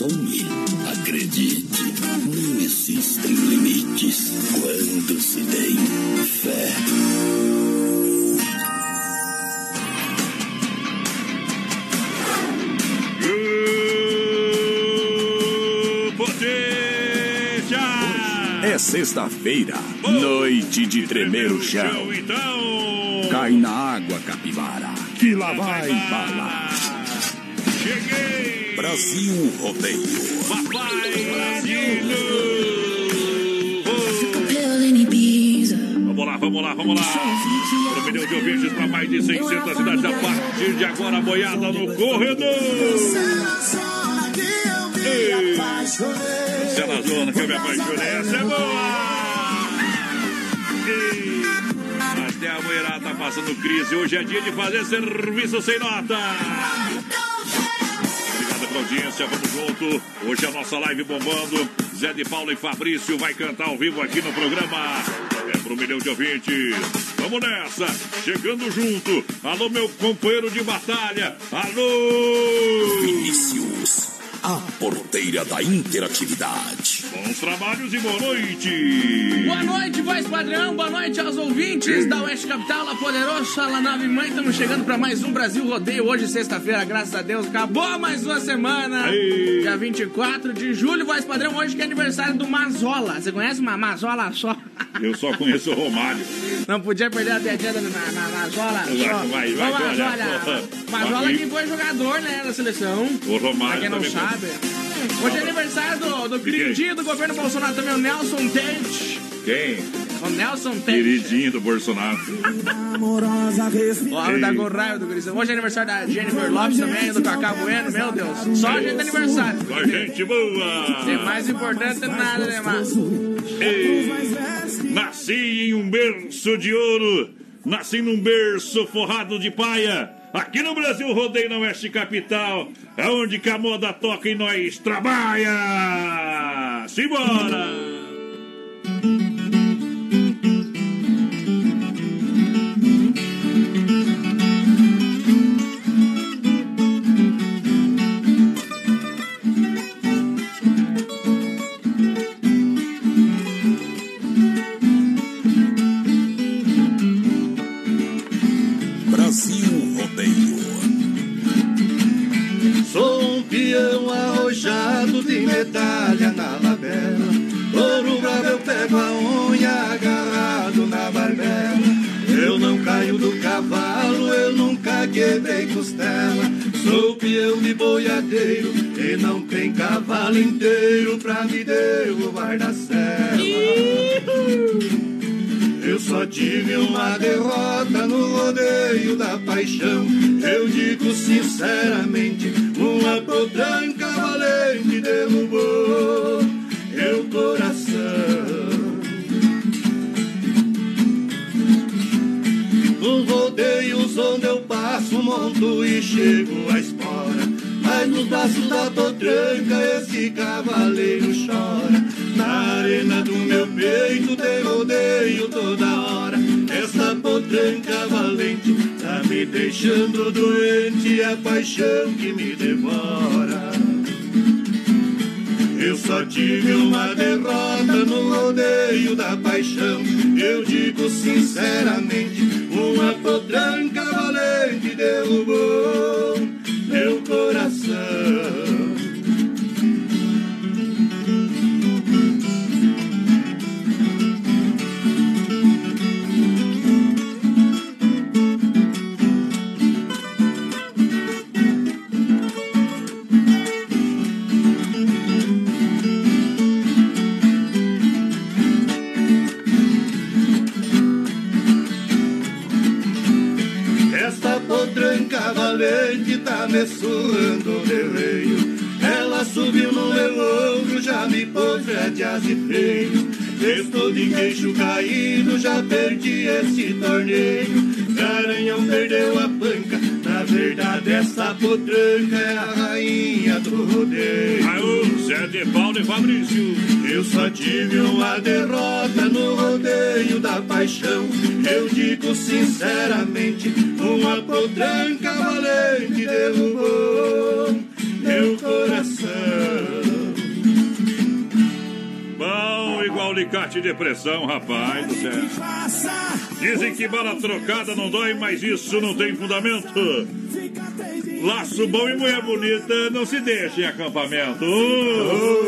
Sonhe, acredite, não existem limites quando se tem fé. É sexta-feira, noite de tremer o chão. Então, Cai na água, capivara, que lá vai bala. cheguei! Brasil Rodeio. Papai Brasil! Vamos lá, vamos lá, vamos lá. Um milhão de ouvintes para mais de 600 cidades a partir de agora, boiada no corredor. Você é na zona que eu me apaixonei, essa é boa. Ei, Até a mulherada tá passando crise. Hoje é dia de fazer serviço sem nota. Audiência, vamos junto. Hoje a nossa live bombando. Zé de Paulo e Fabrício vai cantar ao vivo aqui no programa. É pro milhão de ouvintes. Vamos nessa, chegando junto. Alô, meu companheiro de batalha. Alô! Vinícius, a porteira da interatividade. Bons trabalhos e boa noite. Boa noite, voz padrão. Boa noite aos ouvintes da Oeste Capital, La Poderosa, La Nave Mãe. Estamos chegando para mais um Brasil Rodeio. Hoje, sexta-feira, graças a Deus, acabou mais uma semana. Aí. Dia 24 de julho, voz padrão. Hoje que é aniversário do Mazola. Você conhece uma Mazola só? Eu só conheço o Romário. Não podia perder a piadinha Ma- Mazola. Vai, vai, vai, Mazola. Mazola que foi jogador, né, da seleção. O Romário Pra quem não também foi. Sabe. Hoje é aniversário do, do queridinho do governo Bolsonaro também, o Nelson Tate. Quem? O Nelson Tate. Queridinho do Bolsonaro. O homem da Gorraio do Grisão. Hoje é aniversário da Jennifer Lopes também, do Cacá Bueno, meu Deus. Só a gente é aniversário. Com a gente boa. Tem mais importante nada, né? Ei, Nasci em um berço de ouro, nasci num berço forrado de paia. Aqui no Brasil, rodeio na Oeste Capital, é onde que a moda toca e nós trabalha. Simbora! Fabrício. Eu só tive uma derrota no rodeio da paixão. Eu digo sinceramente, uma potranca valente derrubou meu coração. Bom, igual alicate de pressão, rapaz do céu. Dizem que bala trocada não dói, mas isso não tem fundamento. Laço bom e mulher bonita não se deixa em acampamento. Oi,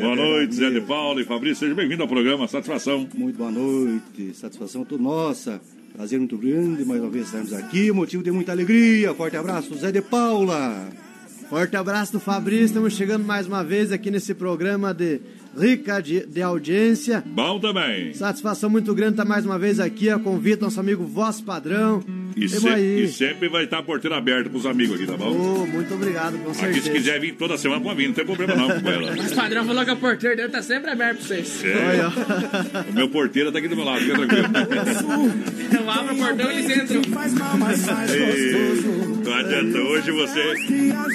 Boa noite, Zé de Paulo e Fabrício. Seja bem-vindo ao programa Satisfação. Muito boa noite. Satisfação toda nossa. Prazer muito grande mais uma vez estarmos aqui. Motivo de muita alegria. Forte abraço, Zé de Paula. Forte abraço do Fabrício. Estamos chegando mais uma vez aqui nesse programa de rica de, de, audiência. Bom também. Satisfação muito grande estar mais uma vez aqui. A convite nosso amigo Voz Padrão. E, se, e, sempre vai estar a porteira aberta para os amigos aqui, tá bom? Oh, muito obrigado, com certeza. Aqui, se quiser vir toda semana, pode vir, não tem problema não. Mas o padrão falou que a porteira dele tá sempre aberta para vocês. É. o meu porteiro tá aqui do meu lado, fica tranquilo. Eu abro o portão e eles entram. Não adianta, hoje você.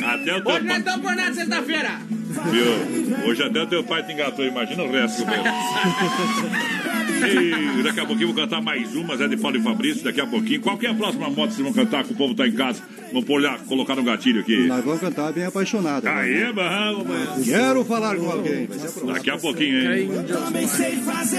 Até o teu Hoje nós estamos por nada sexta-feira. Viu? Hoje até o teu pai te engatou, imagina o resto. E daqui a pouquinho vou cantar mais uma, Zé de Paulo e Fabrício, daqui a pouquinho. Qual que é a próxima moto que vocês vão cantar que o povo tá em casa? Vamos pôr lá, colocar no gatilho aqui. Nós vamos cantar bem apaixonado. né? Aê, barranco, mano. Quero falar com alguém. Daqui a pouquinho, hein?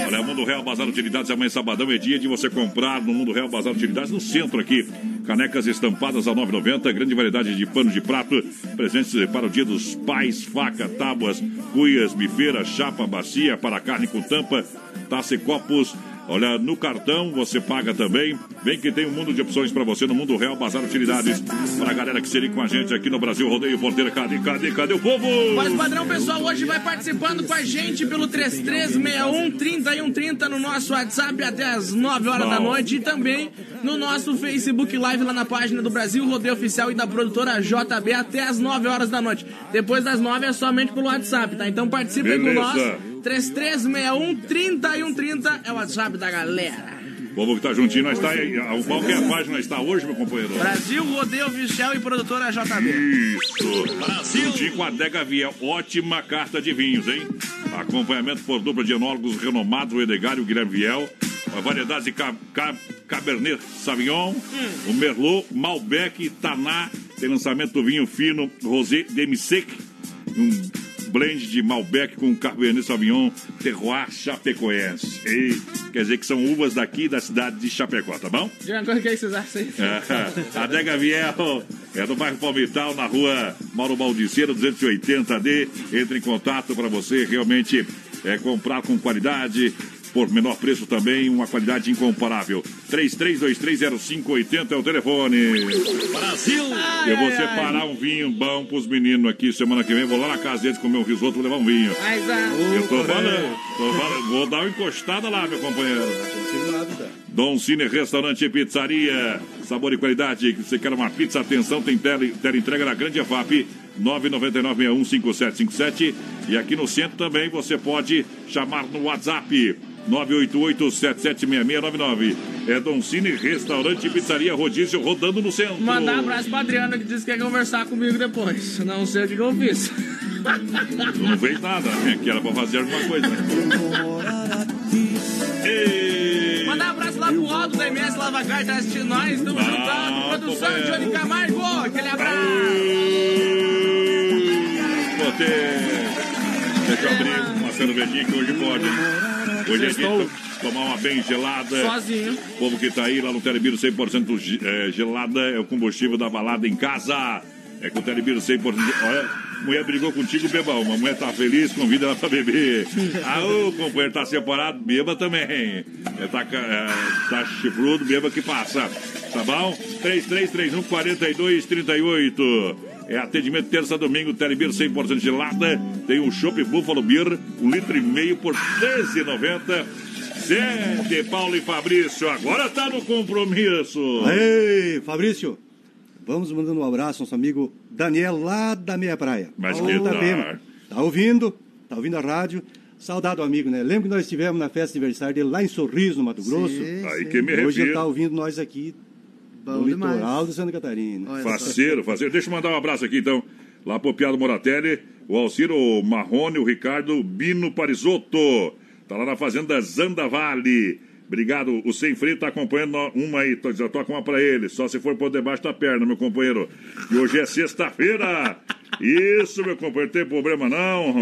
Olha, Mundo Real Bazar Utilidades, amanhã sabadão é dia de você comprar no Mundo Real Bazar Utilidades, no centro aqui. Canecas estampadas a 9,90, grande variedade de pano de prato, presentes para o dia dos pais, faca, tábuas, cuias, bifeira, chapa, bacia, para carne com tampa, taça e copos. Olha, no cartão você paga também. Vem que tem um mundo de opções para você no Mundo Real Bazar Utilidades. Para a galera que seria com a gente aqui no Brasil Rodeio Porteira. Cadê, cadê, cadê o povo? Mas padrão, pessoal, hoje vai participando com a gente pelo 3361 3130 no nosso WhatsApp até as 9 horas Bom. da noite e também no nosso Facebook Live lá na página do Brasil Rodeio Oficial e da produtora JB até as 9 horas da noite. Depois das 9 é somente pelo WhatsApp, tá? Então participe com nós. 3361 3130 é o WhatsApp da galera. O povo que tá juntinho, nós tá aí. Qual que é a página está hoje, meu companheiro? Brasil Rodeio Oficial e produtora JB. Isso. Brasil. Juntinho com a Adega Viel. Ótima carta de vinhos, hein? Acompanhamento por dupla de enólogos renomados, o Edgar e o Guilherme Viel. Uma variedade de ca ca Cabernet Sauvignon, o Merlot, Malbec, Taná. Tem lançamento do vinho fino Rosé Demi-Sec. Um blend de Malbec com Cabernet Sauvignon Terroir Chapecoense. E, quer dizer que são uvas daqui da cidade de Chapecó, tá bom? Coisa que vocês acham aí. A Adega Viel é do bairro Palmital, na rua Mauro Baldiceira, 280D. Entre em contato para você realmente é, comprar com qualidade. Por menor preço também, uma qualidade incomparável. 33230580 é o telefone. Brasil! Eu vou separar um vinho bom pros meninos aqui. Semana que vem vou lá na casa deles comer um risoto, vou levar um vinho. Mas a... Eu tô falando, tô falando. Vou dar uma encostada lá, meu companheiro. Dom Cine Restaurante e Pizzaria. Sabor e qualidade. Você quer uma pizza? Atenção, tem tela, entrega na Grande EFAP. 999-615757. E aqui no centro também você pode chamar no WhatsApp. 988-776699. É Dom Cine Restaurante e Pizzaria Rodízio rodando no centro. Mandar um abraço pra Adriana que disse que quer conversar comigo depois. Não sei o que, eu fiz. Não fez nada, né? Que era pra fazer alguma coisa. Ei. Mandar um abraço lá o Aldo da MS Lava Car tá assistindo nós. Tamo Ah, juntando. Produção companheiro. Johnny Camargo. Aquele abraço. Potência. Deixa eu abrir uma cervejinha que hoje pode. Hoje é dia tomar uma bem gelada. Sozinho. O povo que tá aí lá no Telebiro 100% ge- é, gelada é o combustível da balada em casa. É com o Telebiro 100%. ge- Olha, mulher brigou contigo, beba uma. Mulher tá feliz, convida ela pra beber. Ah, o companheiro tá separado, beba também. É, tá, é, tá chifrudo, beba que passa. Tá bom? 3331 4238. É atendimento terça domingo, Telebir 100% gelada. Tem o Chopp Buffalo Beer, um litro e meio por 13,90. Zé de Paulo e Fabrício, agora tá no compromisso. Ei, Fabrício, vamos mandando um abraço ao nosso amigo Daniel lá da Meia Praia. Mas Tá que? Pema. Tá ouvindo? Tá ouvindo a rádio? Saudade do amigo, né? Lembra que nós estivemos na festa de aniversário dele lá em Sorriso, no Mato Grosso? Sim, Aí que me Hoje ele tá ouvindo nós aqui Bom no demais. litoral de Santa Catarina. Olha. Faceiro, faceiro. Deixa eu mandar um abraço aqui, então. Lá pro Piado Moratelli, o Alciro Marrone, o Ricardo Bino Parisotto. Tá lá na fazenda Zanda Vale. Obrigado. O Sem Freio tá acompanhando uma aí. Tô- Já toca uma pra ele. Só se for por debaixo da perna, meu companheiro. E hoje é sexta-feira. Isso, meu companheiro. Tem problema não.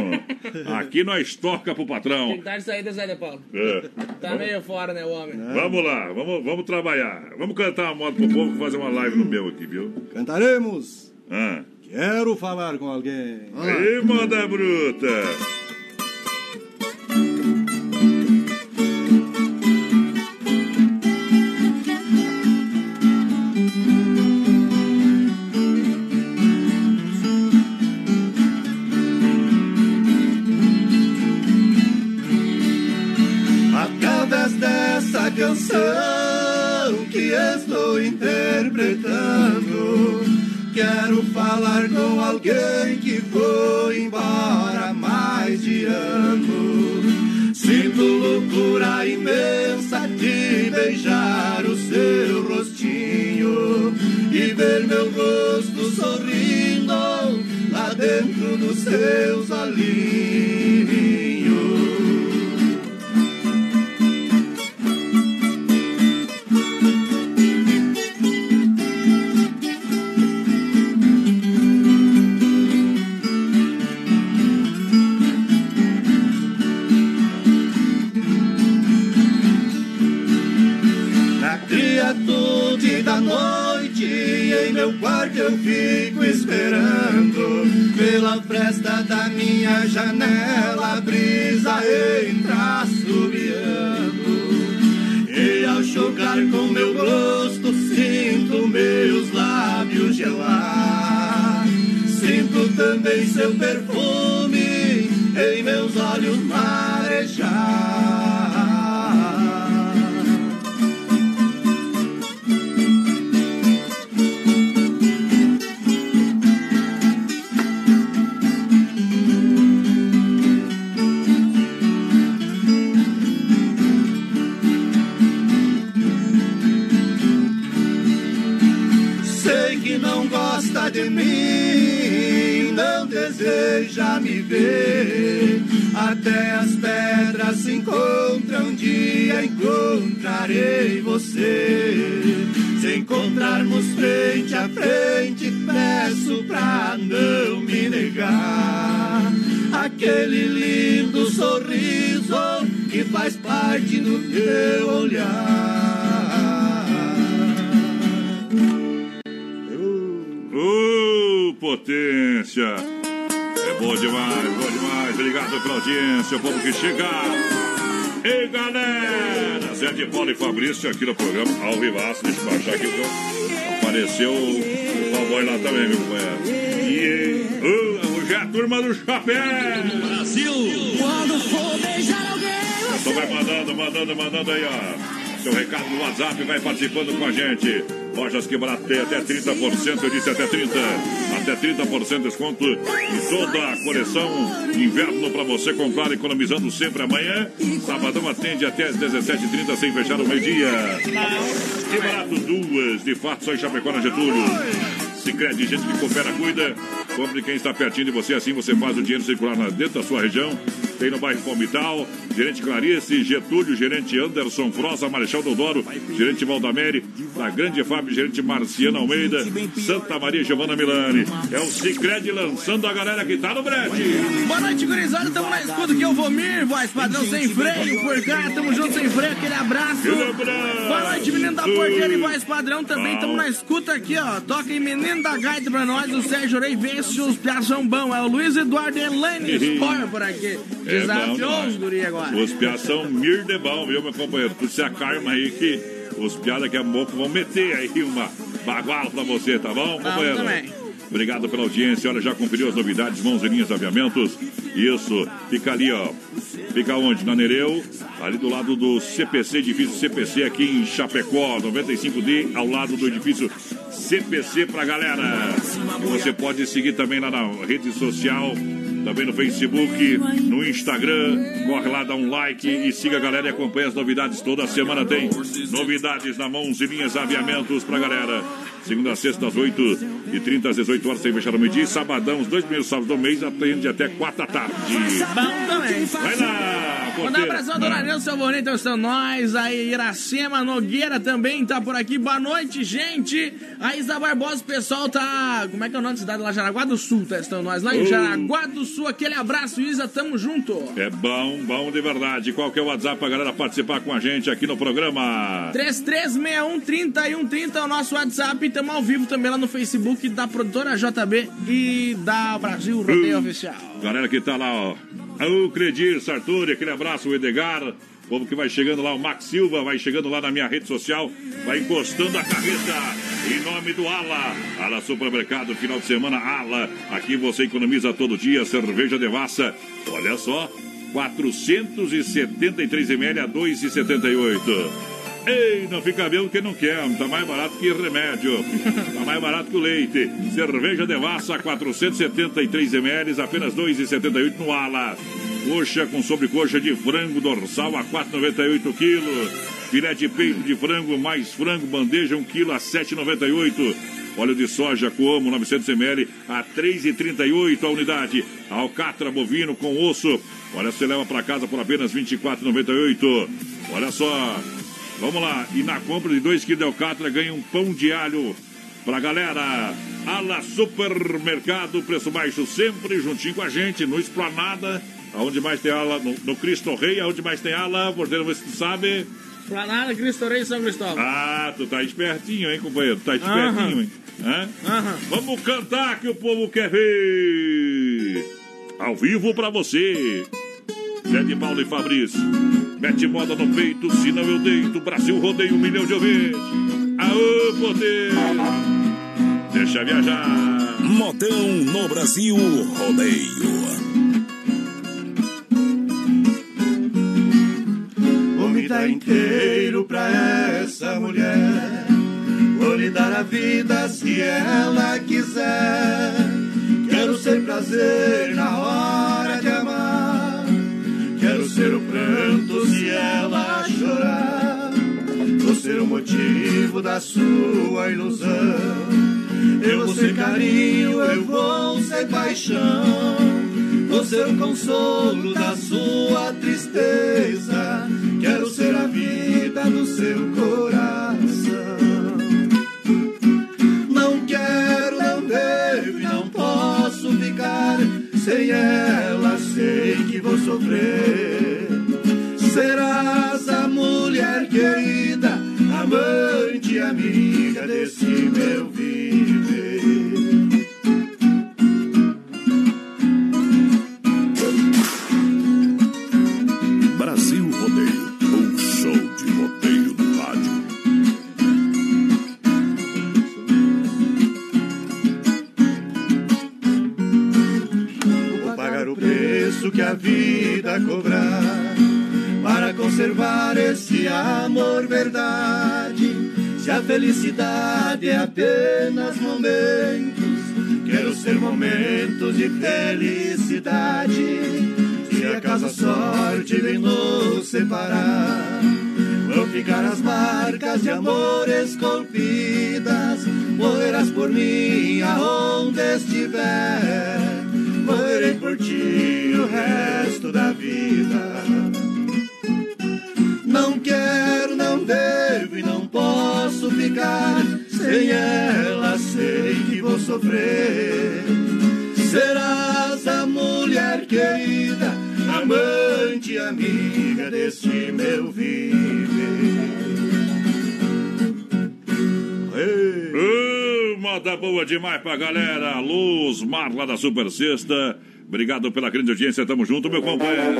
Aqui nós toca pro patrão. Tem que dar de saída, Zé de Paulo. É. Tá meio fora, né, o homem? Vamos lá, vamos, vamos trabalhar. Vamos cantar uma moda pro povo fazer uma live no meu aqui, viu? Cantaremos. Ah. Quero falar com alguém. Ei, moda bruta! Quero falar com alguém que foi embora mais de ano. Sinto loucura imensa de beijar o seu rostinho e ver meu rosto sorrindo lá dentro dos seus olhinhos. Pela fresta da minha janela, a brisa entra assobiando. E ao chocar com meu rosto, sinto meus lábios gelar. Sinto também seu perfume em meus olhos marejar. Até as pedras se encontram, um dia encontrarei você. Se encontrarmos frente a frente, peço pra não me negar. Aquele lindo sorriso que faz parte do teu olhar. Demais, bom demais. Obrigado pela audiência, o povo que chega. Ei, galera! Zé de Paulo e Fabrício aqui no programa ao vivaço. Deixa eu baixar aqui. porque Apareceu o cowboy lá também, meu companheiro. E ô, hoje é a turma do chapéu! Quando for beijar alguém, Então vai mandando, mandando, mandando aí, ó. Seu recado no WhatsApp, vai participando com a gente. Lojas que tem até 30%, eu disse até 30%. Até 30% de desconto em toda a coleção inverno para você comprar, economizando sempre amanhã. Sabadão atende até às 17h30 sem fechar o meio-dia. Que barato, duas, de fato, só em Chapecó na Getúlio. Sicredi, gente que coopera, cuida. Compre quem está pertinho de você, assim você faz o dinheiro circular dentro da sua região. tem no bairro Palmital. Gerente Clarice, Getúlio, gerente Anderson Frosa, Marechal Dodoro, gerente Valdamere, da Grande Fábio, gerente Marciano Almeida, Santa Maria Giovana Milani. É o Cicred lançando a galera que tá no brete. Boa noite, gurizada. Tamo na escuta que eu vou mir, voz padrão sem freio, por cá. Tamo junto sem freio, aquele abraço. Boa noite, menino da porteira e voz padrão também. Tamo na escuta aqui, ó. Toca em menino da gaita pra nós, o Sérgio Rei Vence os piação bom. É o Luiz Eduardo Elaine Spor por aqui. É Desafiou bom, os guri agora. Os são mir de bom, viu, meu companheiro? Tu se acarma aí que os piados daqui a pouco vão meter aí uma baguala pra você, tá bom, companheiro? também. Obrigado pela audiência. Olha, já conferiu as novidades, mãos e linhas aviamentos? Isso, fica ali, ó. Fica onde? Na Nereu, ali do lado do CPC, edifício CPC aqui em Chapecó, 95D, ao lado do edifício CPC pra galera. Você pode seguir também lá na rede social, também no Facebook, no Instagram. Corre lá, dá um like e siga a galera e acompanhe as novidades. Toda semana tem novidades na mãos e linhas aviamentos pra galera. Segunda a sexta, às 8h30, às 18 horas, sem fechar o meio-dia. E Sabadão, os dois primeiros sábados do mês, atende até 4 da tarde. Bom também. Vai lá, Mandar um porteira. abração a Dona Nilson, seu bonito, estão nós. Aí, Iracema Nogueira também tá por aqui. Boa noite, gente. A Isa Barbosa, o pessoal tá. Como é que é o nome da cidade lá? Jaraguá do Sul, tá? Estão nós lá em Oh. Jaraguá do Sul. Aquele abraço, Isa, tamo junto. É bom, bom de verdade. Qual que é o WhatsApp pra galera participar com a gente aqui no programa? 3361-3130 é o nosso WhatsApp. Estamos ao vivo também lá no Facebook da produtora JB e da Brasil Rodeio Oficial. Galera que tá lá, ó. O Credir, Sartori, aquele abraço, o Edgar. O povo que vai chegando lá, o Max Silva vai chegando lá na minha rede social, vai encostando a carreta. Em nome do Ala, Ala Supermercado, final de semana, Ala. Aqui você economiza todo dia, cerveja devassa. Olha só, 473 ml a 2,78. Ei, não fica bem porque não quer, tá mais barato que remédio, tá mais barato que o leite. Cerveja Devassa, 473 ml, apenas 2,78 no ala. Coxa com sobrecoxa de frango dorsal a 4,98 quilos. Filé de peito de frango mais frango, bandeja 1 quilo a 7,98. Óleo de soja Coamo 900 ml a 3,38 a unidade. Alcatra bovino com osso. Olha, você leva para casa por apenas 24,98. Olha só, Vamos lá, e na compra de 2 kg de alcatra ganha um pão de alho pra galera. Ala Supermercado, preço baixo sempre juntinho com a gente, no Esplanada, aonde mais tem ala, no, no Cristo Rei, aonde mais tem ala, porteiro, você sabe. Pra nada, Cristo Rei São Cristóvão. Ah, tu tá espertinho, hein, companheiro? Tá espertinho, hein? Vamos cantar que o povo quer ver! Ao vivo pra você! Zé de Paulo e Fabrício. Mete moda no peito, senão eu deito. Brasil rodeia um milhão de ouvintes. Aô, poder! Deixa viajar. Modão no Brasil Rodeio. Vou me dar inteiro pra essa mulher. Vou lhe dar a vida se ela quiser. Quero ser prazer na hora ela chorar. Vou ser o motivo da sua ilusão. Eu vou ser carinho, eu vou ser paixão. Vou ser o consolo da sua tristeza. Quero ser a vida do seu coração. Não quero, não devo não posso ficar. Sem ela sei que vou sofrer. Serás amor verdade. Se a felicidade é apenas momentos, quero ser momentos de felicidade. Se acaso a sorte vem nos separar, vão ficar as marcas de amor esculpidas. Morrerás por mim aonde estiver. morrerei por ti o resto da vida. Quero, não devo e não posso ficar sem ela. Sei que vou sofrer. Serás a mulher querida, amante, amiga deste meu viver. Ô, moda boa demais pra galera. Luz Marla da Super Sexta. Obrigado pela grande audiência. Tamo junto, meu companheiro.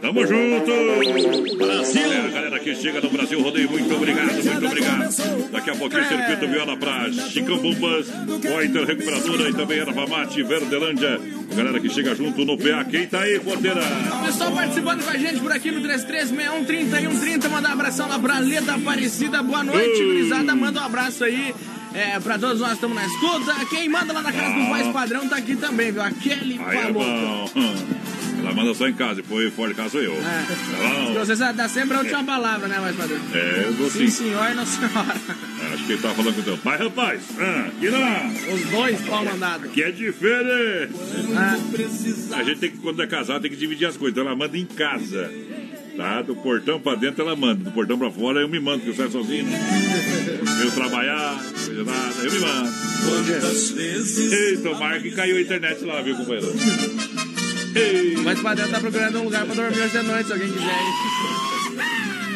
Tamo junto. Brasil. É, a galera que chega no Brasil Rodeio, muito obrigado, muito obrigado. Daqui a pouquinho, circuito viola pra Chicão Bombas, Pointer Recuperadora e também Erva Mate, Verdelândia. A galera que chega junto no PA. Quem tá aí, porteira? Pessoal participando com a gente por aqui no 33613130. Mandar um abração lá pra Leda Aparecida. Boa noite, Oi. gurizada. Manda um abraço aí. É, pra todos nós estamos na escuta. Quem manda lá na casa do Voz Padrão tá aqui também, viu? A Kelly Aí é bom. Ela manda só em casa, depois fora de casa sou eu. É. Tá bom? Você sabe, dá sempre a última palavra, né, Voz Padrão? É, eu dou Sim, sim. senhor e não senhora. Acho que ele tava falando com o teu pai, rapaz. Ah, que não. Os dois pau mandado. Que é diferente. Ah, A gente tem que, quando é casado, tem que dividir as coisas. Então ela manda em casa. Tá? Do portão pra dentro ela manda. Do portão pra fora eu me mando, porque eu saio sozinho. né? Eu trabalhar, coisa nada, eu me mando. Eita, o Marco caiu a internet lá, viu, companheiro? Ei, Voz Padrão tá procurando um lugar pra dormir hoje de noite, se alguém quiser.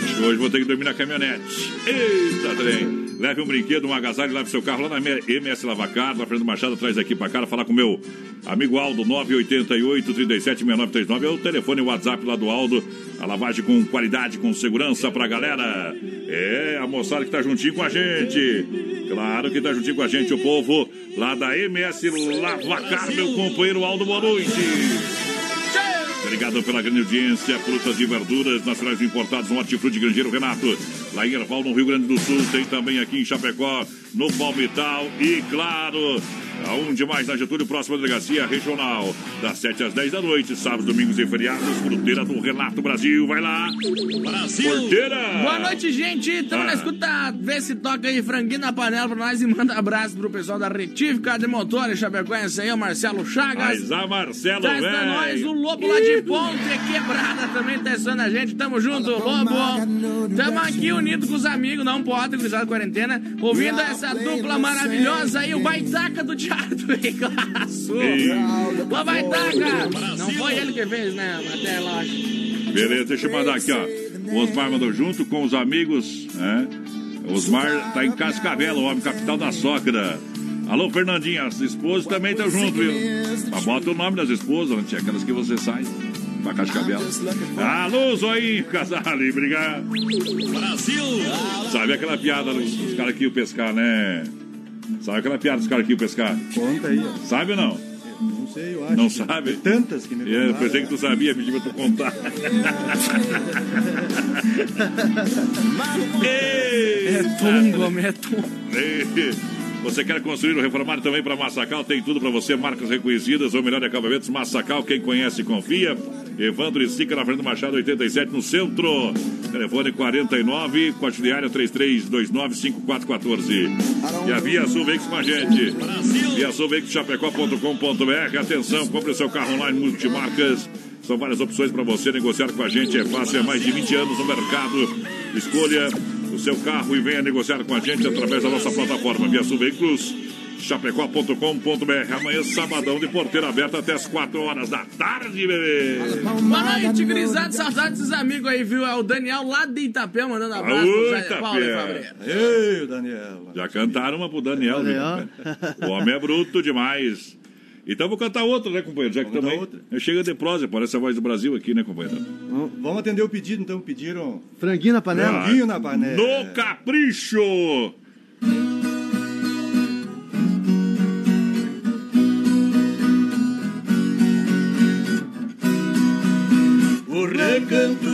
acho que hoje vou ter que dormir na caminhonete. Eita, trem. Leve um brinquedo, um agasalho, leve seu carro lá na MS Lavacar, na Fernando Machado, traz aqui pra cá, falar com o meu amigo Aldo, 988 376939 é o telefone e o WhatsApp lá do Aldo. A lavagem com qualidade, com segurança pra galera. É, a moçada que tá juntinho com a gente. Claro que tá juntinho com a gente, o povo lá da MS Lavacar, meu companheiro Aldo, boa noite. Obrigado pela grande audiência. Frutas e verduras nacionais importados no Hortifruti Grangeiro Renato. Lá em Erval, no Rio Grande do Sul. Tem também aqui em Chapecó, no Palmital. E claro, aonde mais na Getúlio, próxima delegacia regional. Das 7 às 10 da noite, sábados, domingos e feriados. Fruteira do Renato Brasil. Vai lá. Brasil. Porteira. Boa noite, gente. Estamos Ah. na escuta. Vê se toca aí franguinho na panela pra nós e manda abraço pro pessoal da Retífica de Motores Chapecoense aí, o Marcelo Chagas. Mas a Marcelo, Traz pra nós velho. o Lobo lá de Ponte Quebrada também testando a gente. Tamo junto, Lobo. Tamo aqui unido com os amigos, não pode, cruzar a quarentena. Ouvindo essa dupla maravilhosa aí, o Baitaca do Teatro Ricaço. Ô, Baitaca! Não foi ele que fez, né? Até lá, acho. Beleza, deixa eu mandar aqui, ó. O Osmar mandou junto com os amigos, né? Osmar tá em Cascavel, o homem capital da sogra. Alô, Fernandinha, as esposas também estão junto, viu? Mas bota o nome das esposas, né? aquelas que você sai pra Cascavel. Alô, Zoinho, Casale, obrigado. Brasil! Sabe aquela piada dos, dos caras que iam pescar, né? Sabe aquela piada dos caras que iam pescar? Conta aí, ó. Sabe ou não? Não sei, eu acho. Não sabe? Tantas que me Eu contaram. pensei que tu sabia, pedi pra tu contar. É tungo, homem, é tungo. Você quer construir ou reformar também para Massacal? Tem tudo para você, marcas reconhecidas, ou melhor, acabamentos Massacal, quem conhece, confia. Evandro e Sica na frente do Machado 87, no centro. Telefone 49, quatrilhária 33295414. E a Via Sul Veículos com a gente. Via Sul Veículos Chapecó.com.br. Atenção, compre seu carro online multimarcas. São várias opções para você negociar com a gente. É fácil, é mais de 20 anos no mercado. Escolha o seu carro e venha negociar com a gente através da nossa plataforma Via Sul Veículos. Chapecó.com.br. Amanhã, sabadão, de porteira aberta até as 4 horas da tarde, bebê. Boa noite, grisado. Saudades dos amigos aí, viu? É o Daniel lá de Itapé mandando abraço Zé Itapé. Paulo e Fabrício. Ei, Daniela. Já cantaram uma pro Daniel, aí, viu? O homem é bruto demais. Então vou cantar outra, né, companheiro? Já que também. outra. Eu chego de prosa, parece a voz do Brasil aqui, né, companheiro? Vamos atender o pedido, então. Pediram Franguinho na panela? franguinho na panela. No capricho! O recanto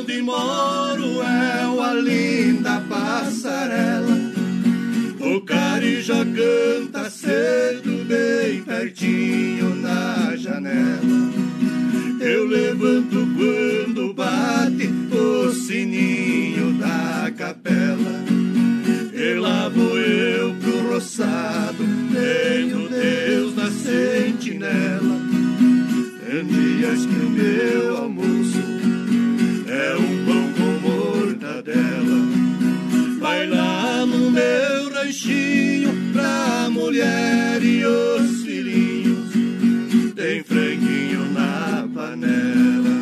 onde moro é uma linda passarela. O carijó canta cedo, bem pertinho na janela. Eu levanto quando bate o sininho da capela. E lá vou eu pro roçado, tenho Deus na sentinela. Tem dias que o meu almoço é um mulher e os filhinhos, tem franguinho na panela.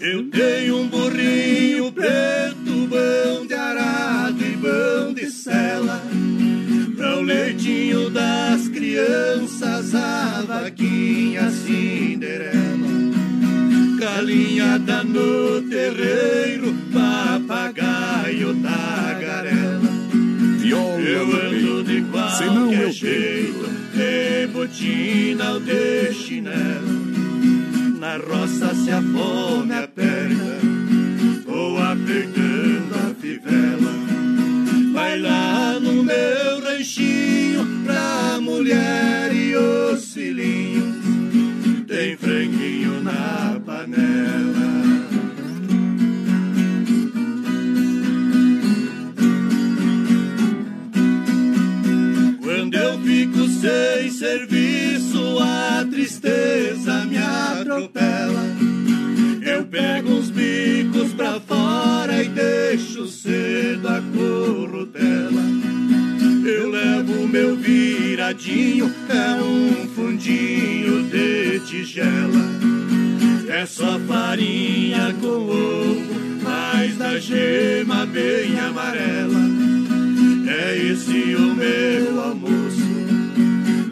Eu tenho um burrinho preto, bom de arado e bom de sela, pra o leitinho das crianças, a vaquinha cinderela. Galinhada no terreiro, papagaio tagarela. Eu ando de qualquer jeito, de botina ou de chinelo. Na roça se a fome aperta, vou apertando a fivela. Vai lá no meu ranchinho pra mulher tristeza me atropela. Eu pego uns bicos pra fora e deixo cedo a corrutela. Eu levo meu viradinho, é um fundinho de tigela. É só farinha com ovo, mas da gema bem amarela. É esse o meu almoço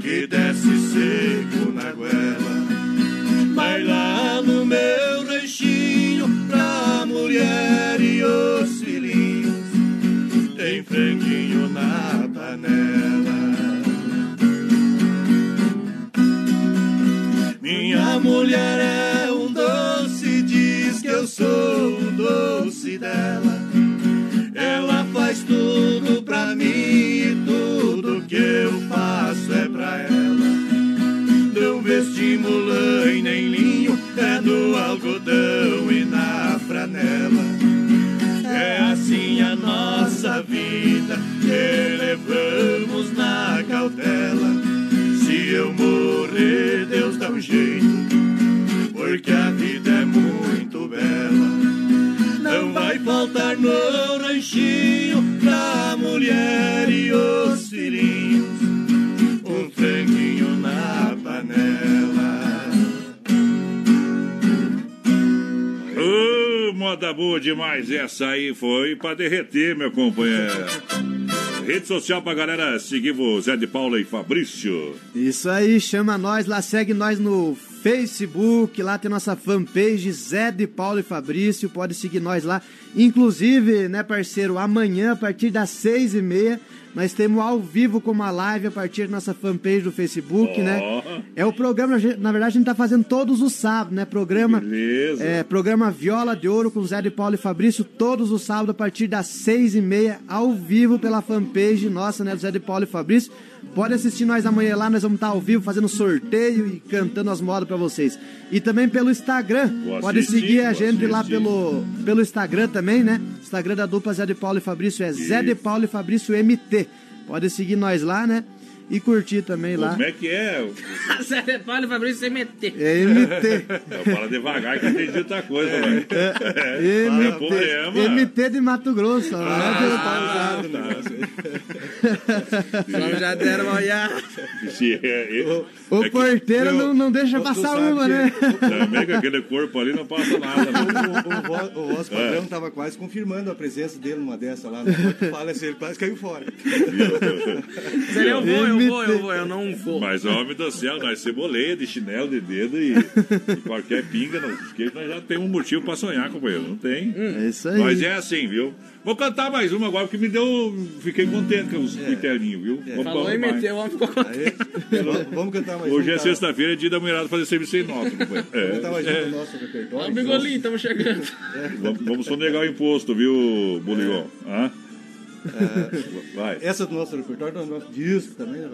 que desce. Vai lá no meu ranchinho pra mulher e os filhinhos. Tem franguinho na panela. Minha mulher é um doce, diz que eu sou o doce dela. Ela faz tudo pra mim e tudo que eu faço é pra ela. Não vestimos lã e nem linho, é do algodão e na franela. É assim a nossa vida que levamos na cautela. Se eu morrer, Deus dá um jeito, porque a vida é muito bela. Não vai faltar no ranchinho pra mulher e os moda boa demais. Essa aí foi pra derreter, meu companheiro. Rede social pra galera seguir o Zé de Paula e Fabrício. Isso aí, chama nós lá, segue nós no Facebook, lá tem nossa fanpage Zé de Paulo e Fabrício, pode seguir nós lá. Inclusive, né, parceiro, amanhã, a partir das seis e meia, nós temos ao vivo com uma live a partir da nossa fanpage do Facebook, né? É o programa, na verdade, a gente tá fazendo todos os sábados, né? Programa, Beleza. é, programa Viola de Ouro com Zé de Paulo e Fabrício, todos os sábados a partir das seis e meia, ao vivo pela fanpage nossa, né? Do Zé de Paulo e Fabrício. Pode assistir nós amanhã lá, nós vamos estar ao vivo fazendo sorteio e cantando as modas pra vocês. E também pelo Instagram. Vou Pode assistir, seguir a gente lá assistir. pelo, pelo Instagram também, né? Instagram da dupla Zé de Paulo e Fabrício é Zé de Paulo e Fabrício MT. Pode seguir nós lá, né? E curtir também lá. Como é que é? Zé de Paulo e Fabrício CMT. É MT. Eu falo devagar que eu entendi outra coisa, velho. É, É, problema. MT de Mato Grosso, Ah, né? Só já deram uma olhada. É, é, O é que porteiro não, não deixa passar uma, né? também com aquele corpo ali não passa nada. né? O, o, o vosso padrão estava quase confirmando a presença dele numa dessa lá. No fala assim, ele quase caiu fora. Eu vou, eu vou, eu vou, eu não vou. Mas, homem do céu, nós ceboleia de chinelo, de dedo e, e qualquer pinga nós já temos um motivo pra sonhar, companheiro. Não tem. É isso aí. Mas é assim, viu? Vou cantar mais uma agora, porque me deu. Fiquei contente com os interninhos, viu? Vamos, Falou vamos e meteu, ficou contente. Vamos- vamos cantar mais Hoje é sexta-feira, é dia da mulherada fazer serviço sem nota, companheiro. Vamos cantar mais É, do é. nosso repertório. o Bigolinho, estamos chegando. Vamos, vamos sonegar o imposto, viu, Buligão? Hã? Vai. Essa é do nosso repertório, do nosso disco também, né?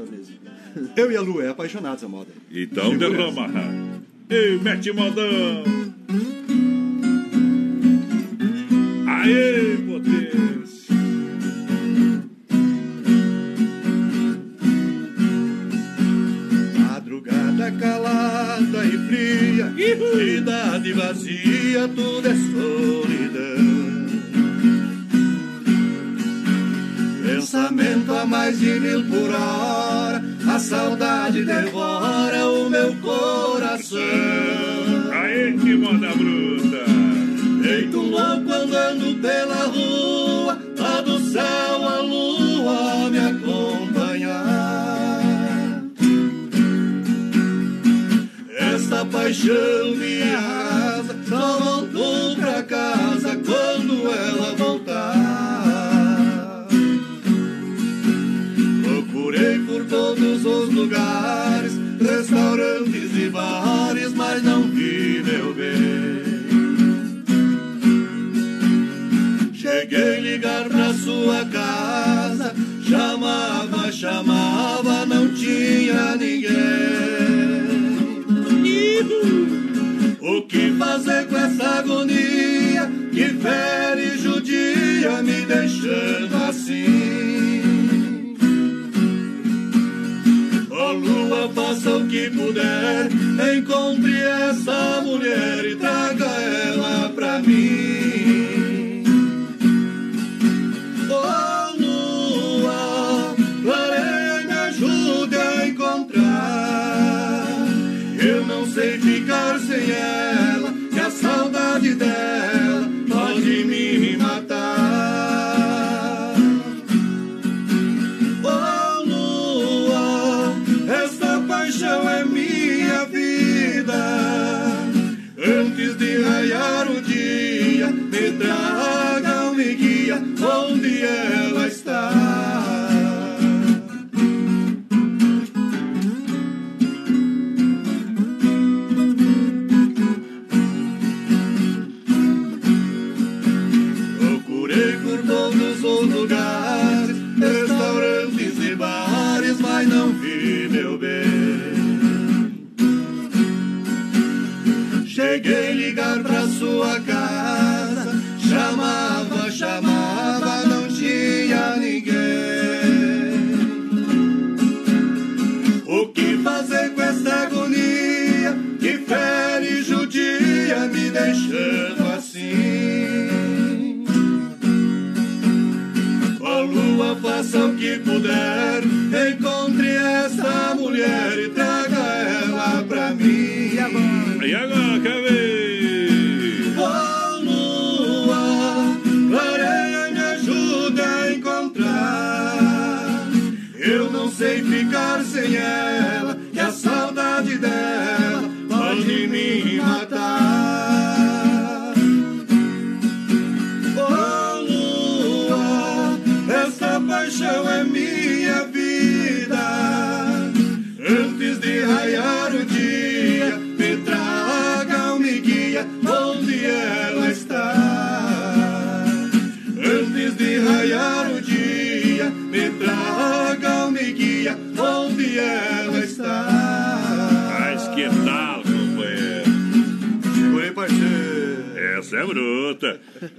Eu e a Lu é apaixonados a moda. Então derrama. Ei, mete modão. Aê, potência. Madrugada calada e fria, cidade vazia, tudo é solidão. Pensamento a mais de mil por hora, a saudade devora o meu coração. Aê, que moda bruta. Andando pela rua, lá do céu a lua me acompanhar. essa paixão me arrasa. Só voltou pra casa quando ela voltar. Procurei por todos os lugares, restaurantes e bares, Cheguei ligar pra sua casa, chamava, chamava, não tinha ninguém. O que fazer com essa agonia que fere judia, me deixando assim? Ó lua, faça o que puder, encontre essa mulher e traga ela pra mim. Saudade Cheguei ligar pra sua casa, chamava, chamava, não tinha ninguém. O que fazer com essa agonia que fere judia, me deixando assim? Ó lua, faça o que puder,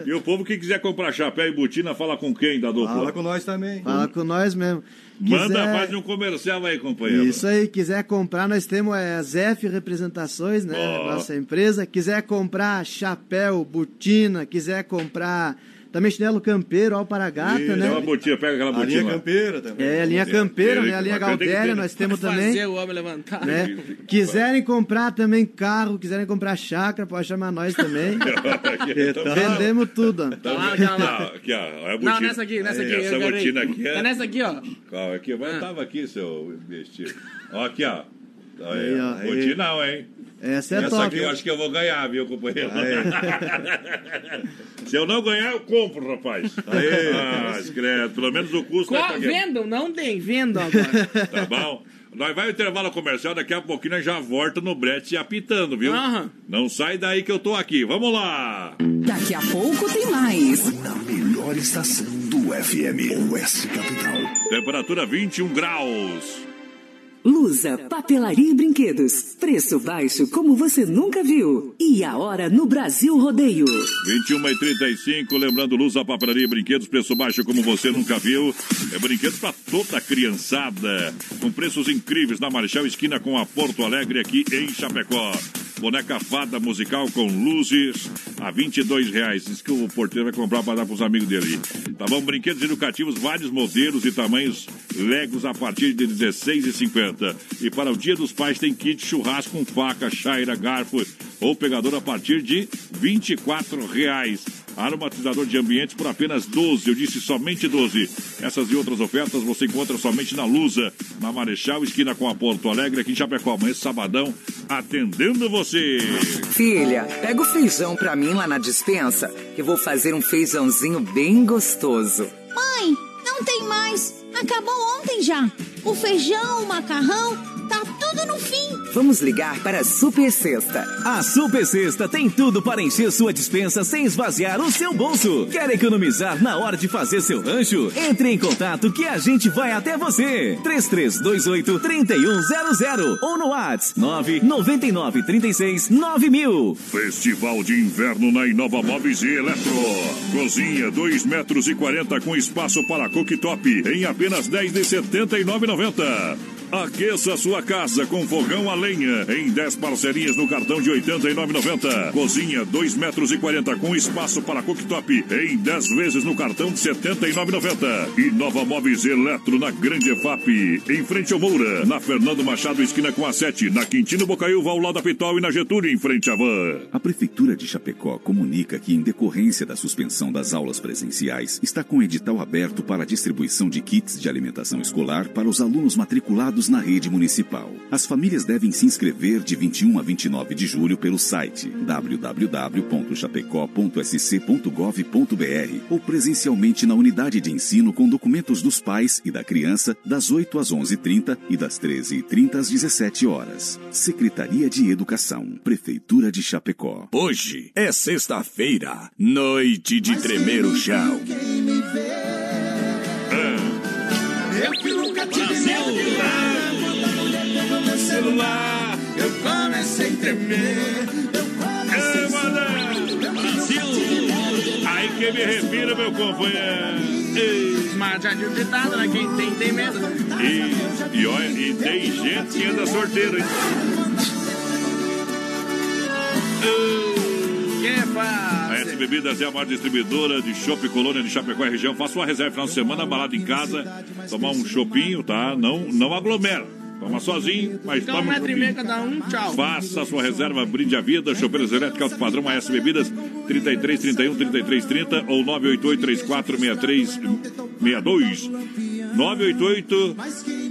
E o povo que quiser comprar chapéu e botina, fala com quem da dupla? Fala com nós também. Fala com nós mesmo. Manda, Quiser- faz um comercial aí, companheiro. Isso aí, quiser comprar, nós temos é, a Zef Representações, né? Ó. Nossa empresa. Quiser comprar chapéu, botina, quiser comprar também chinelo campeiro, alparagata, Dá né? uma botinha, pega aquela A botinha linha lá. campeira também. É, a linha campeira, né? A linha Galdéria, nós temos Fazer também. o homem levantar. Né? Quiserem comprar também carro, quiserem comprar chácara, pode chamar nós também. Vendemos tudo. ó. Tá lá, tá lá. Aqui, ó. Olha a botina. Não, nessa aqui, nessa aqui. Essa botina aqui é... Tá nessa aqui, ó. Calma, aqui, mas Ah. tava aqui, seu vestido. Ó, aqui, ó. Aí, ó. Botinão, hein? Essa é Essa top. aqui eu acho que eu vou ganhar, viu, companheiro? Se eu não ganhar, eu compro, rapaz. Ah, escreto. Pelo menos o custo Co pagar. vendam, não tem, vendam agora. Tá bom? Nós vai ao intervalo comercial, daqui a pouquinho nós já volta no brete apitando, viu? Aham. Não sai daí que eu tô aqui. Vamos lá! Daqui a pouco tem mais. Na melhor estação do FM, Oeste Capital. Temperatura 21 graus. Lusa, papelaria e brinquedos. Preço baixo como você nunca viu. E a hora no Brasil Rodeio. 21 e 35, lembrando luz, a papelaria e brinquedos, preço baixo como você nunca viu. É brinquedos para toda criançada. Com preços incríveis na Marechal Esquina com a Porto Alegre aqui em Chapecó. Boneca fada musical com luzes a 22 reais. Diz que o porteiro vai comprar para dar para os amigos dele. Tá bom? Brinquedos educativos, vários modelos e tamanhos Legos a partir de 16,50. E para o Dia dos Pais tem kit churrasco com faca, chaira, garfo ou pegador a partir de 24 reais. Aromatizador de ambientes por apenas 12. Eu disse somente 12. Essas e outras ofertas você encontra somente na Lusa, na Marechal, esquina com a Porto Alegre, aqui em Chapecó. Amanhã, sabadão, atendendo você. Filha, pega o feijão pra mim lá na dispensa, que vou fazer um feijãozinho bem gostoso. Mãe, não tem mais. Acabou ontem já. O feijão, o macarrão, tá tudo no fim. Vamos ligar para a Super Sexta. A Super Sexta tem tudo para encher sua dispensa sem esvaziar o seu bolso. Quer economizar na hora de fazer seu rancho? Entre em contato que a gente vai até você. 3328 3100 ou no WhatsApp 999 36 9000. Festival de Inverno na Inova Móveis e Eletro. Cozinha 2 metros e 40 com espaço para cooktop em apenas 10 de 79,90. Aqueça sua casa com fogão a lenha em 10 parcerias no cartão de 89,90. Cozinha 2 metros e 40 com espaço para cooktop em 10 vezes no cartão de 79,90. E Nova Móveis Eletro na Grande EFAP, em frente ao Moura, na Fernando Machado esquina com a 7, na Quintino Bocaiúva ao lado da Pitol e na Getúlio em frente à Van. A Prefeitura de Chapecó comunica que, em decorrência da suspensão das aulas presenciais, está com edital aberto para a distribuição de kits de alimentação escolar para os alunos matriculados na rede municipal. As famílias devem se inscrever de 21 a 29 de julho pelo site www.chapecó.sc.gov.br ou presencialmente na unidade de ensino com documentos dos pais e da criança das 8 às 11h30 e das 13h30 às 17 horas. Secretaria de Educação, Prefeitura de Chapecó. Hoje é sexta-feira, noite de tremer o chão. Eu comecei a tremer. Eu comecei a. Brasil! Aí que me refiro, meu companheiro. Ei. Mas já tinha ditado, né? Quem tem, tem medo. E, e olha, e tem gente que anda sorteiro, hein? Que faz? A S Bebidas é a maior distribuidora de chopp colônia de Chapecó e região. Faça uma reserva final de semana, balada em casa, tomar um chopinho, tá? Não, não aglomera. Toma sozinho, mas um toma um metro e meio cada um, tchau. Faça a sua reserva, brinde a vida, chopeiras elétricas padrão, AS Bebidas, 33 31 33 30 ou 988 34 63 62. 988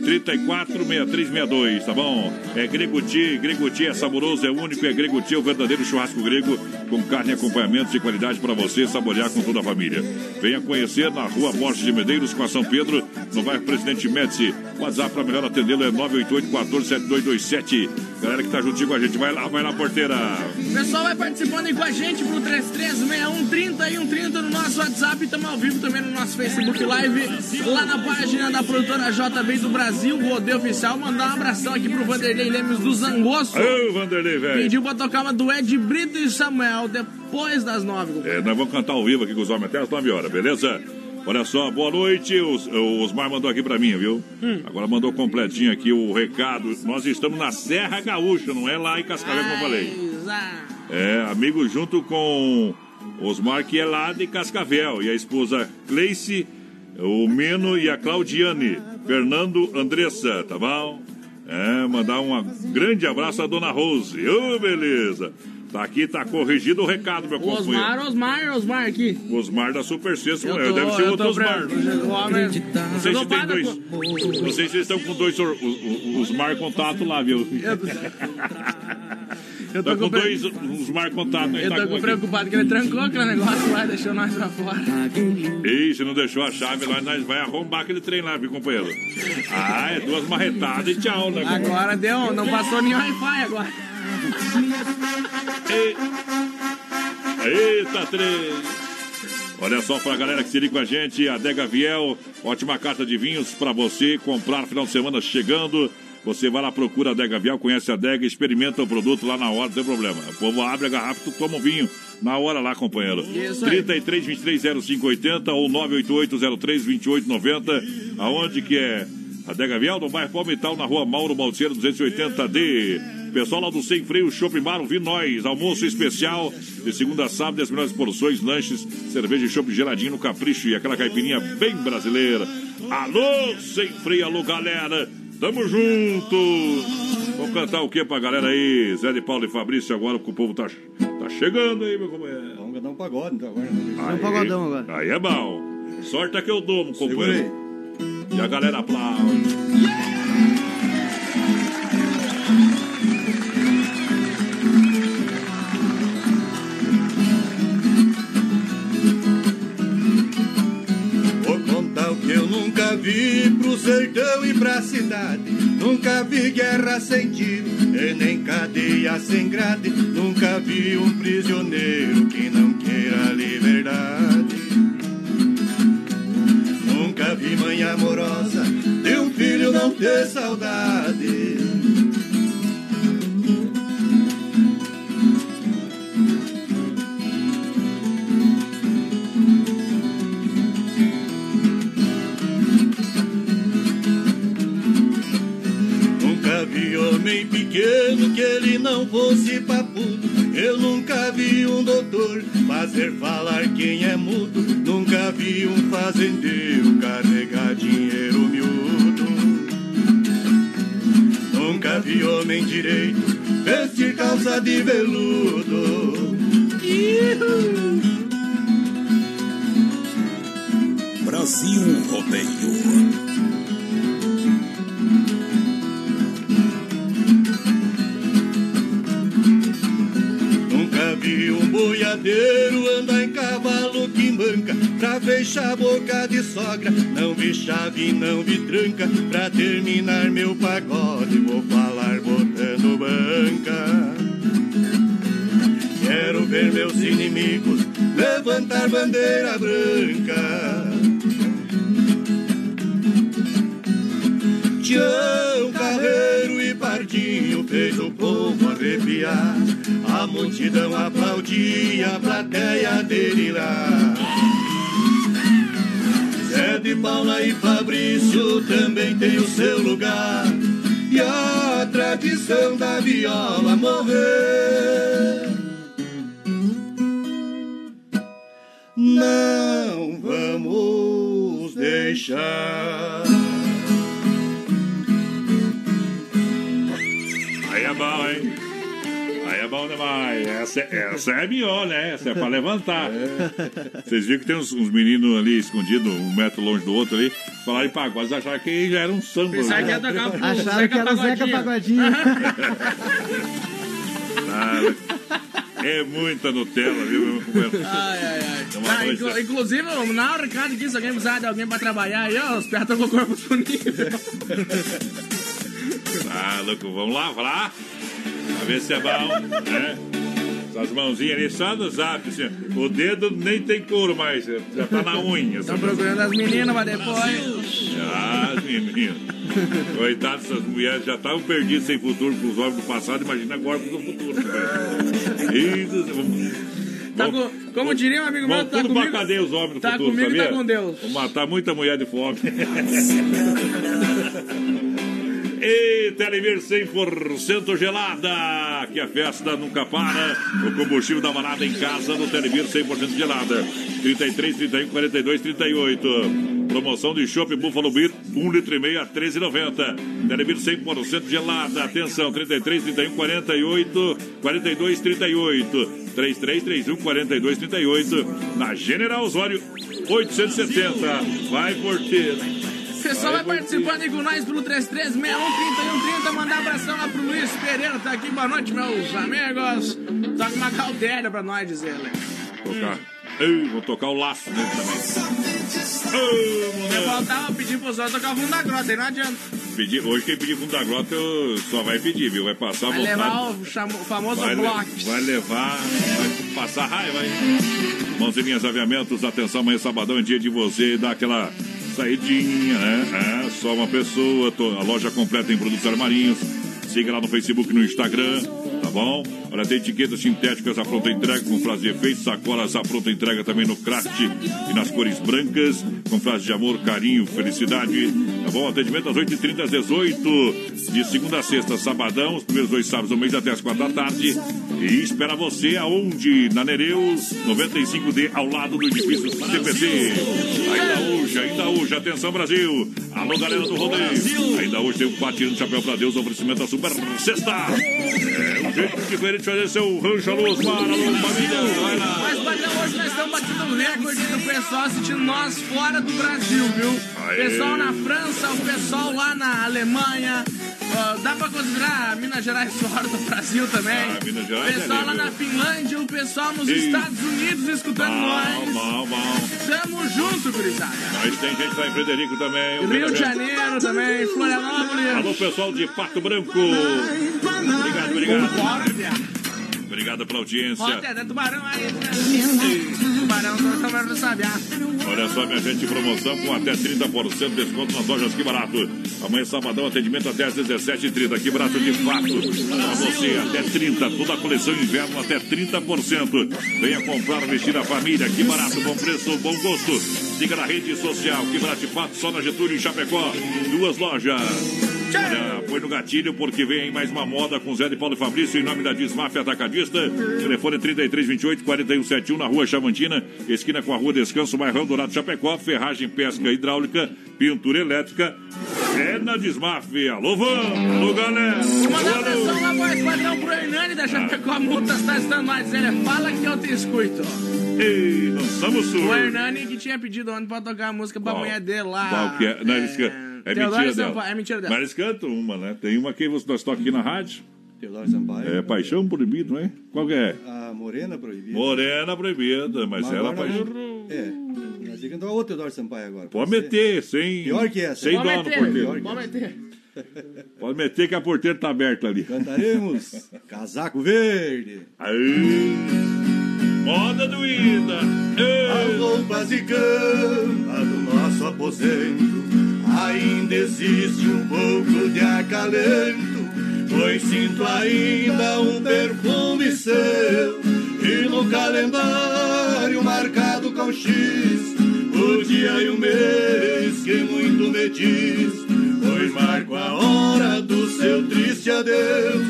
34 63 62, tá bom? É Greguti, Greguti é saboroso, é único, é Greguti, é o verdadeiro churrasco grego, com carne e acompanhamentos de qualidade para você saborear com toda a família. Venha conhecer na rua Borges de Medeiros, com a São Pedro, no bairro Presidente Médici. WhatsApp para melhor atendê-lo é 988 14 7227. Galera que tá juntinho com a gente, vai lá, vai lá, porteira. O pessoal vai participando aí com a gente pro 3361 30 e 130 no nosso WhatsApp. Estamos ao vivo também no nosso Facebook Live, lá na página da produtora JB do Brasil, Rodeio Oficial. Mandar um abração aqui pro Vanderlei Lemos do Zangosso. Ô, Vanderlei, velho. Pediu pra tocar uma do Ed Brito e Samuel depois das nove. É, nós vamos cantar ao vivo aqui com os homens até as 9 horas, beleza? Olha só, boa noite. Os, o Osmar mandou aqui pra mim, viu? Agora mandou completinho aqui o recado. Nós estamos na Serra Gaúcha, não é lá em Cascavel, como eu falei. É, amigo junto com Osmar, que é lá de Cascavel. E a esposa Cleice, o Meno e a Claudiane. Fernando Andressa, tá bom? É, mandar um grande abraço à dona Rose. Ô, beleza. Tá aqui, tá corrigido o recado, meu companheiro. Osmar, Osmar, Osmar aqui. Osmar da Super Sexta, Eu mulher. tô- deve ser outro Osmar. Não sei se tem dois. Não sei se estão com dois Osmar contato lá, viu? Eu Tá tô com com dois Osmar contato. Eu tô com preocupado que ele trancou aquele negócio lá e deixou nós pra fora. Ei, se não deixou a chave lá, nós vai arrombar aquele trem lá, viu, companheiro? Ah, é duas marretadas e tchau, né? Agora deu, não passou nenhum Wi-Fi agora. Eita, três! Olha só pra galera que se liga com a gente, a Dega Viel, ótima carta de vinhos pra você comprar final de semana chegando. Você vai lá, procura a Dega Viel, conhece a Dega, experimenta o produto lá na hora, não tem problema. O povo abre a garrafa, tu toma um vinho na hora lá, companheiro. Isso aí. 33 23 0580 ou 988 03 2890. Aonde que é? A Dega Viel, no bairro Palmital, na rua Mauro Balseiro 280D. Pessoal lá do Sem Freio Shopping Bar, ouvi nós. Almoço especial de segunda a sábado, as melhores porções, lanches, cerveja e chopp geladinho no capricho e aquela caipirinha bem brasileira. Alô, Sem Freio, alô, galera. Tamo junto. Vamos cantar o que pra galera aí? Zé de Paulo e Fabrício agora, porque o povo tá, tá chegando aí, meu companheiro. Vamos cantar um pagode, então, agora. um pagodão agora. Aí é bom. Sorte é que eu dou, companheiro. E a galera aplaude. Vou cidade. Nunca vi guerra sem tiro, e nem cadeia sem grade. Nunca vi um prisioneiro que não queira liberdade. Nunca vi mãe amorosa de um filho não ter saudade. Homem pequeno que ele não fosse papudo. Eu nunca vi um doutor fazer falar quem é mudo. Nunca vi um fazendeiro carregar dinheiro miúdo. Nunca vi homem direito vestir calça de veludo. Brasil Rodeio. Boiadeiro andar em cavalo que manca Pra fechar a boca de sogra. Não vi chave, não vi tranca Pra terminar meu pagode Vou falar botando banca. Quero ver meus inimigos Levantar bandeira branca. E Fez o povo arrepiar. A multidão aplaudia, a plateia delirar. Zé de Paula e Fabrício também tem o seu lugar. E a tradição da viola morrer. Não vamos deixar. É demais. Essa, é- essa é melhor, né? Essa é pra levantar. Vocês viram que tem uns, uns meninos ali escondidos, um metro longe do outro ali, falaram em pagode, eles acharam que já era um samba. Pensaram né? que tocar pro Acharam Zeca que era o Zeca Pagodinho. É muita Nutella, viu? Ai, ai, ai. É Ah, inclu- inclusive, o Nau Ricardo aqui, se alguém precisar de alguém pra trabalhar aí, ó, os pés estão com o corpo disponível. Ah, louco, vamos lá, vamos lá. Pra ver se é bom, né? Essas mãozinhas ali só no zap, assim. O dedo nem tem couro mais, já tá na unha. Estão procurando as meninas, mas depois. Ah, menino. Coitadas, essas mulheres já estavam perdidas sem futuro com os homens do passado, imagina agora com o futuro. né? Isso, Tá com, como diria um amigo meu, tá tudo pra comigo. cadeia os homens do Tá futuro, comigo sabia? tá com Deus. Vou matar muita mulher de fome. E Telemir 100% gelada, que a festa nunca para. O combustível da balada em casa no Telemir 100% gelada. 33, 31, 42, 38. Promoção de Chopp Buffalo Beer, 1 litro e meio a 13,90. Telemir 100% gelada. Atenção, 33, 31, 48, 42, 38. 33, 31, 42, 38. Na General Osório, 870. Vai, porteiro. O pessoal vai participando aí com nós pelo 33613130. Mandar abração lá pro Luiz Pereira, tá aqui. Boa noite, meus amigos. Toca uma cautela pra nós dizer, né? Tocar. Ei, vou tocar o laço dele também. Você faltava pedir pro pessoal tocar o fundo da grota, aí não adianta. Pedir, hoje quem pedir fundo da grota eu só vai pedir, viu? Vai passar Vai vontade. levar o, chamo- o famoso vai, le- bloco. vai levar, vai passar raiva, hein? Mãozinhas Aviamentos, atenção, amanhã sabadão é dia de você dar aquela saidinha, né? É, só uma pessoa, a loja completa em produtos armarinhos. Siga lá no Facebook e no Instagram, bom? Olha, tem etiquetas sintéticas à pronta entrega com frase de efeito, sacolas à pronta entrega também no craft e nas cores brancas, com frase de amor, carinho, felicidade, tá bom? Atendimento às 8h30 às 18 de segunda a sexta, sabadão, os primeiros dois sábados do mês até as quatro da tarde. E espera você aonde? Na Nereus 95D, ao lado do edifício CPC. Ainda hoje, ainda hoje, atenção Brasil! Alô, galera do rodeio! Ainda hoje tem um patinho de chapéu pra Deus, oferecimento da Super Sexta! É, Jeito diferente de fazer seu rancho à luz, para, alô, família. Vai lá. Mas, Padrão, hoje nós estamos batendo um recorde do pessoal assistindo nós fora do Brasil, viu? Aê. Pessoal na França, o pessoal lá na Alemanha. ó, dá pra considerar Minas Gerais fora do Brasil também. Ah, Minas Gerais é pessoal lá ali, na? Finlândia, o pessoal nos Ei. Estados Unidos escutando Bom, nós. bom, bom. Tamo junto, gurizada. Mas tem gente lá em Frederico também. Rio de. Janeiro também, Florianópolis. Alô, pessoal de Pato Branco. Obrigado, obrigado. Obrigado pela audiência. Ó, tem tubarão aí, né? Tubarão, chamando de sabiá. Olha só, minha gente, promoção com até 30% de desconto nas lojas Que Barato. Amanhã, sabadão, atendimento até às 17h30. Que Barato de fato. Para você, até 30%. Toda a coleção inverno até 30%. Venha comprar, vestir a família. Que Barato, bom preço, bom gosto. Siga na rede social. Que Barato de fato, só na Getúlio, em Chapecó. Duas lojas. Olha, foi no gatilho porque vem aí mais uma moda com Zé de Paulo e Fabrício em nome da Desmaf Atacadista. Telefone 3328 4171 na rua Chavantina, esquina com a rua Descanso, Bairrão Dourado Chapecó, ferragem, pesca hidráulica, pintura elétrica. É na Desmaf. Alô, vamos! Alô, galera! Alô. atenção lá pro esquadrão pro Hernani da Chapecó Multas, tá estando mais. Ele fala que eu te escuto. Ei, nós estamos surdos. O Hernani que tinha pedido ontem pra tocar a música pra Qual? mulher dele lá. Qual que é? Não, can- é mentira dela. Sampaio, é mentira dela. Mas eles cantam uma, né? Tem uma que nós tocamos aqui na rádio. Teodoro Sampaio. É Paixão Proibido, não é? Qual que é? A Morena Proibida. Morena Proibida, mas ela agora paixão. É, nós vamos cantar outro Teodoro Sampaio agora. Pode meter, sem. Pior que essa. Sem Pode dó no meter, porteiro. Pode meter. Pode meter que a porteira tá aberta ali. Cantaremos Casaco Verde. Aí. Moda doída. As roupas de cama do nosso aposento ainda existe um pouco de acalento, pois sinto ainda um perfume seu e no calendário marcado com X o dia e o mês que muito me diz, pois marco a hora do seu triste adeus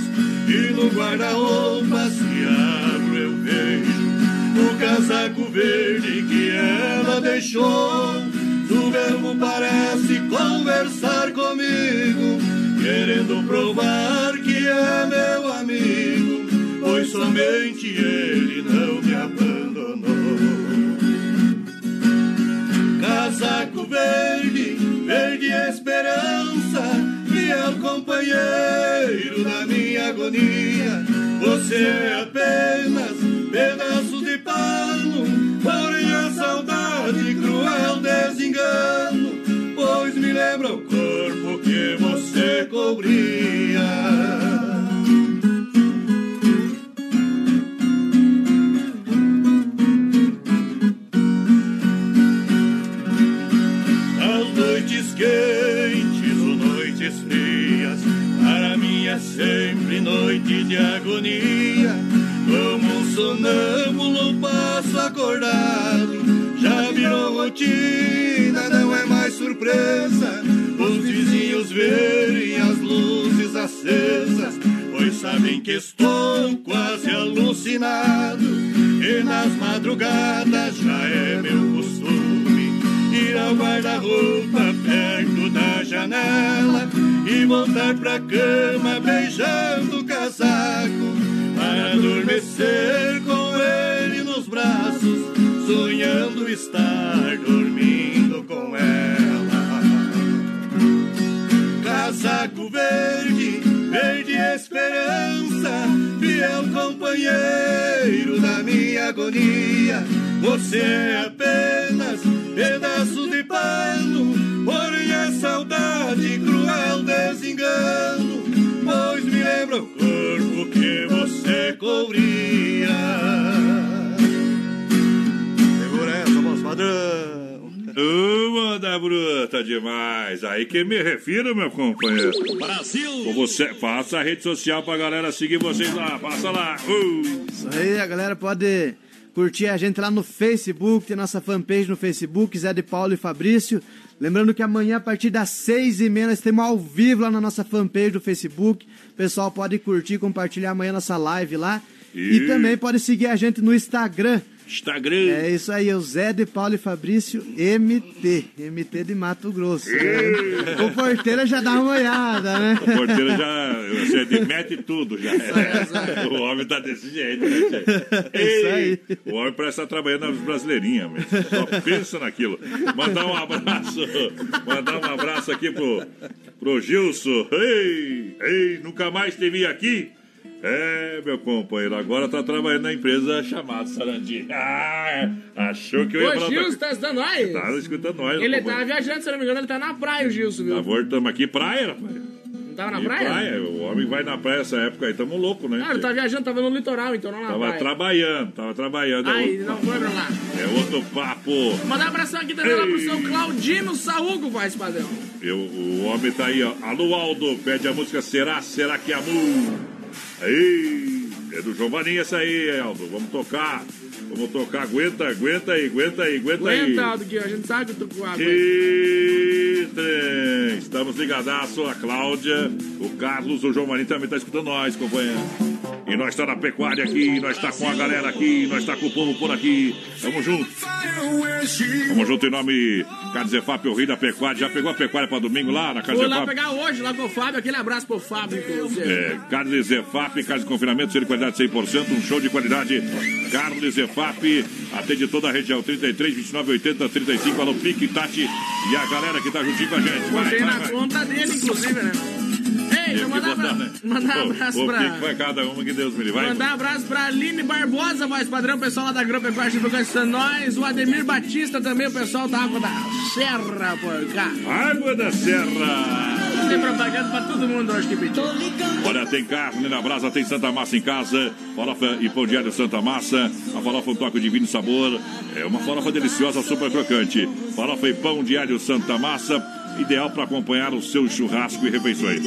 e no guarda-roupa se abro eu vejo o casaco verde que ela deixou. Verbo parece conversar comigo, querendo provar que é meu amigo, pois somente ele não me abandonou. Casaco verde, verde esperança, fiel companheiro da minha agonia. Você é apenas pedaço de pano, lembra o corpo que você cobria. As noites quentes ou noites frias, para mim é sempre noite de agonia. Como um sonâmbulo passo acordado, já virou rotina, não é mais surpresa. Verem as luzes acesas, pois sabem que estou quase alucinado. E nas madrugadas já é meu costume ir ao guarda-roupa perto da janela e voltar pra cama beijando o casaco para adormecer com ele nos braços, sonhando estar dormindo com ela. Casaco verde, verde esperança, fiel companheiro da minha agonia. Você é apenas pedaço de pano, porém a saudade cruel desengano, pois me lembra o corpo que você cobria. Segura essa, voz padrão. Uma da bruta demais. Aí que me refiro, meu companheiro. Brasil! Você, faça a rede social pra galera seguir vocês lá. Passa lá. Uh. Isso aí, a galera pode curtir a gente lá no Facebook, tem nossa fanpage no Facebook, Zé de Paulo e Fabrício. Lembrando que amanhã, a partir das seis e meia, nós temos ao vivo lá na nossa fanpage do Facebook. O pessoal pode curtir, compartilhar amanhã nossa live lá. E, E- também pode seguir a gente no Instagram, Instagram. É isso aí, o Zé de Paulo e Fabrício MT. MT de Mato Grosso. Né? O porteiro já dá uma olhada, né? O porteiro já. Você demete tudo já. O homem tá desse jeito, né? É isso aí. O homem parece estar trabalhando nas brasileirinhas, mesmo. Só pensa naquilo. Mandar um abraço. Mandar um abraço aqui pro, pro Gilson. Ei, ei, nunca mais te vi aqui. É, meu companheiro, agora tá trabalhando na empresa chamada Sarandi. Ah, achou que eu ia Ô, falar. Gilson, tá escutando nós? Tá escutando nós, Ele companheiro. tá viajando, se não me engano, ele tá na praia, o Gilson, viu? Tá voltamos aqui, praia, rapaz. Não tava na E praia? O homem vai na praia essa época aí, tamo louco, né? Ah, ele tá viajando, tava no litoral, então não na Tava praia. trabalhando, tava trabalhando. É Aí, outro, não foi pra lá. é outro papo. Mandar um abração aqui também lá pro seu Claudino Saúco, voz padrão. Eu, o homem tá aí, ó. Alô, Aldo, pede a música Será, Será que Amor? Aí, é do Vaninha essa aí, Aldo. Vamos tocar. Vamos tocar. Aguenta, aguenta aí, aguenta aí, aguenta aí. Aguenta, que a gente sabe que tô com água. E trem. Estamos ligadaço, a Cláudia, o Carlos, o João Marinho também está escutando nós, companheiro. E nós está na pecuária aqui, nós está com a galera aqui, nós está com o povo por aqui. Tamo junto. Tamo junto em nome Carlos Efap, o rei da pecuária. Já pegou a pecuária para domingo lá na Carlos Vou lá Efap? pegar hoje, lá com o Fábio. Aquele abraço pro Fábio, inclusive. É, Carlos Efap, Carlos de confinamento, ser de qualidade 100%, um show de qualidade. Carlos Efap, atende toda a região, 33, 29, 80, 35, alô, Pique, Tati e a galera que tá juntinho com a gente. Vai, Botei vai, na vai. conta dele, inclusive, né? Mandar, botar, né? mandar Ô, abraço pra... que que vai cada uma que Deus me livre. Mandar abraço pra Aline Barbosa, voz padrão, pessoal lá da Agropecuária de Educação Nós, o Ademir Batista também, o pessoal da Água da Serra por cá. Água da Serra. Tem propaganda pra todo mundo hoje que pediu. Olha, tem carne na brasa, tem Santa Massa em casa, farofa e pão diário Santa Massa, a farofa um toque de vinho e sabor, é uma farofa deliciosa, super crocante. Farofa e pão diário Santa Massa, ideal para acompanhar o seu churrasco e refeições.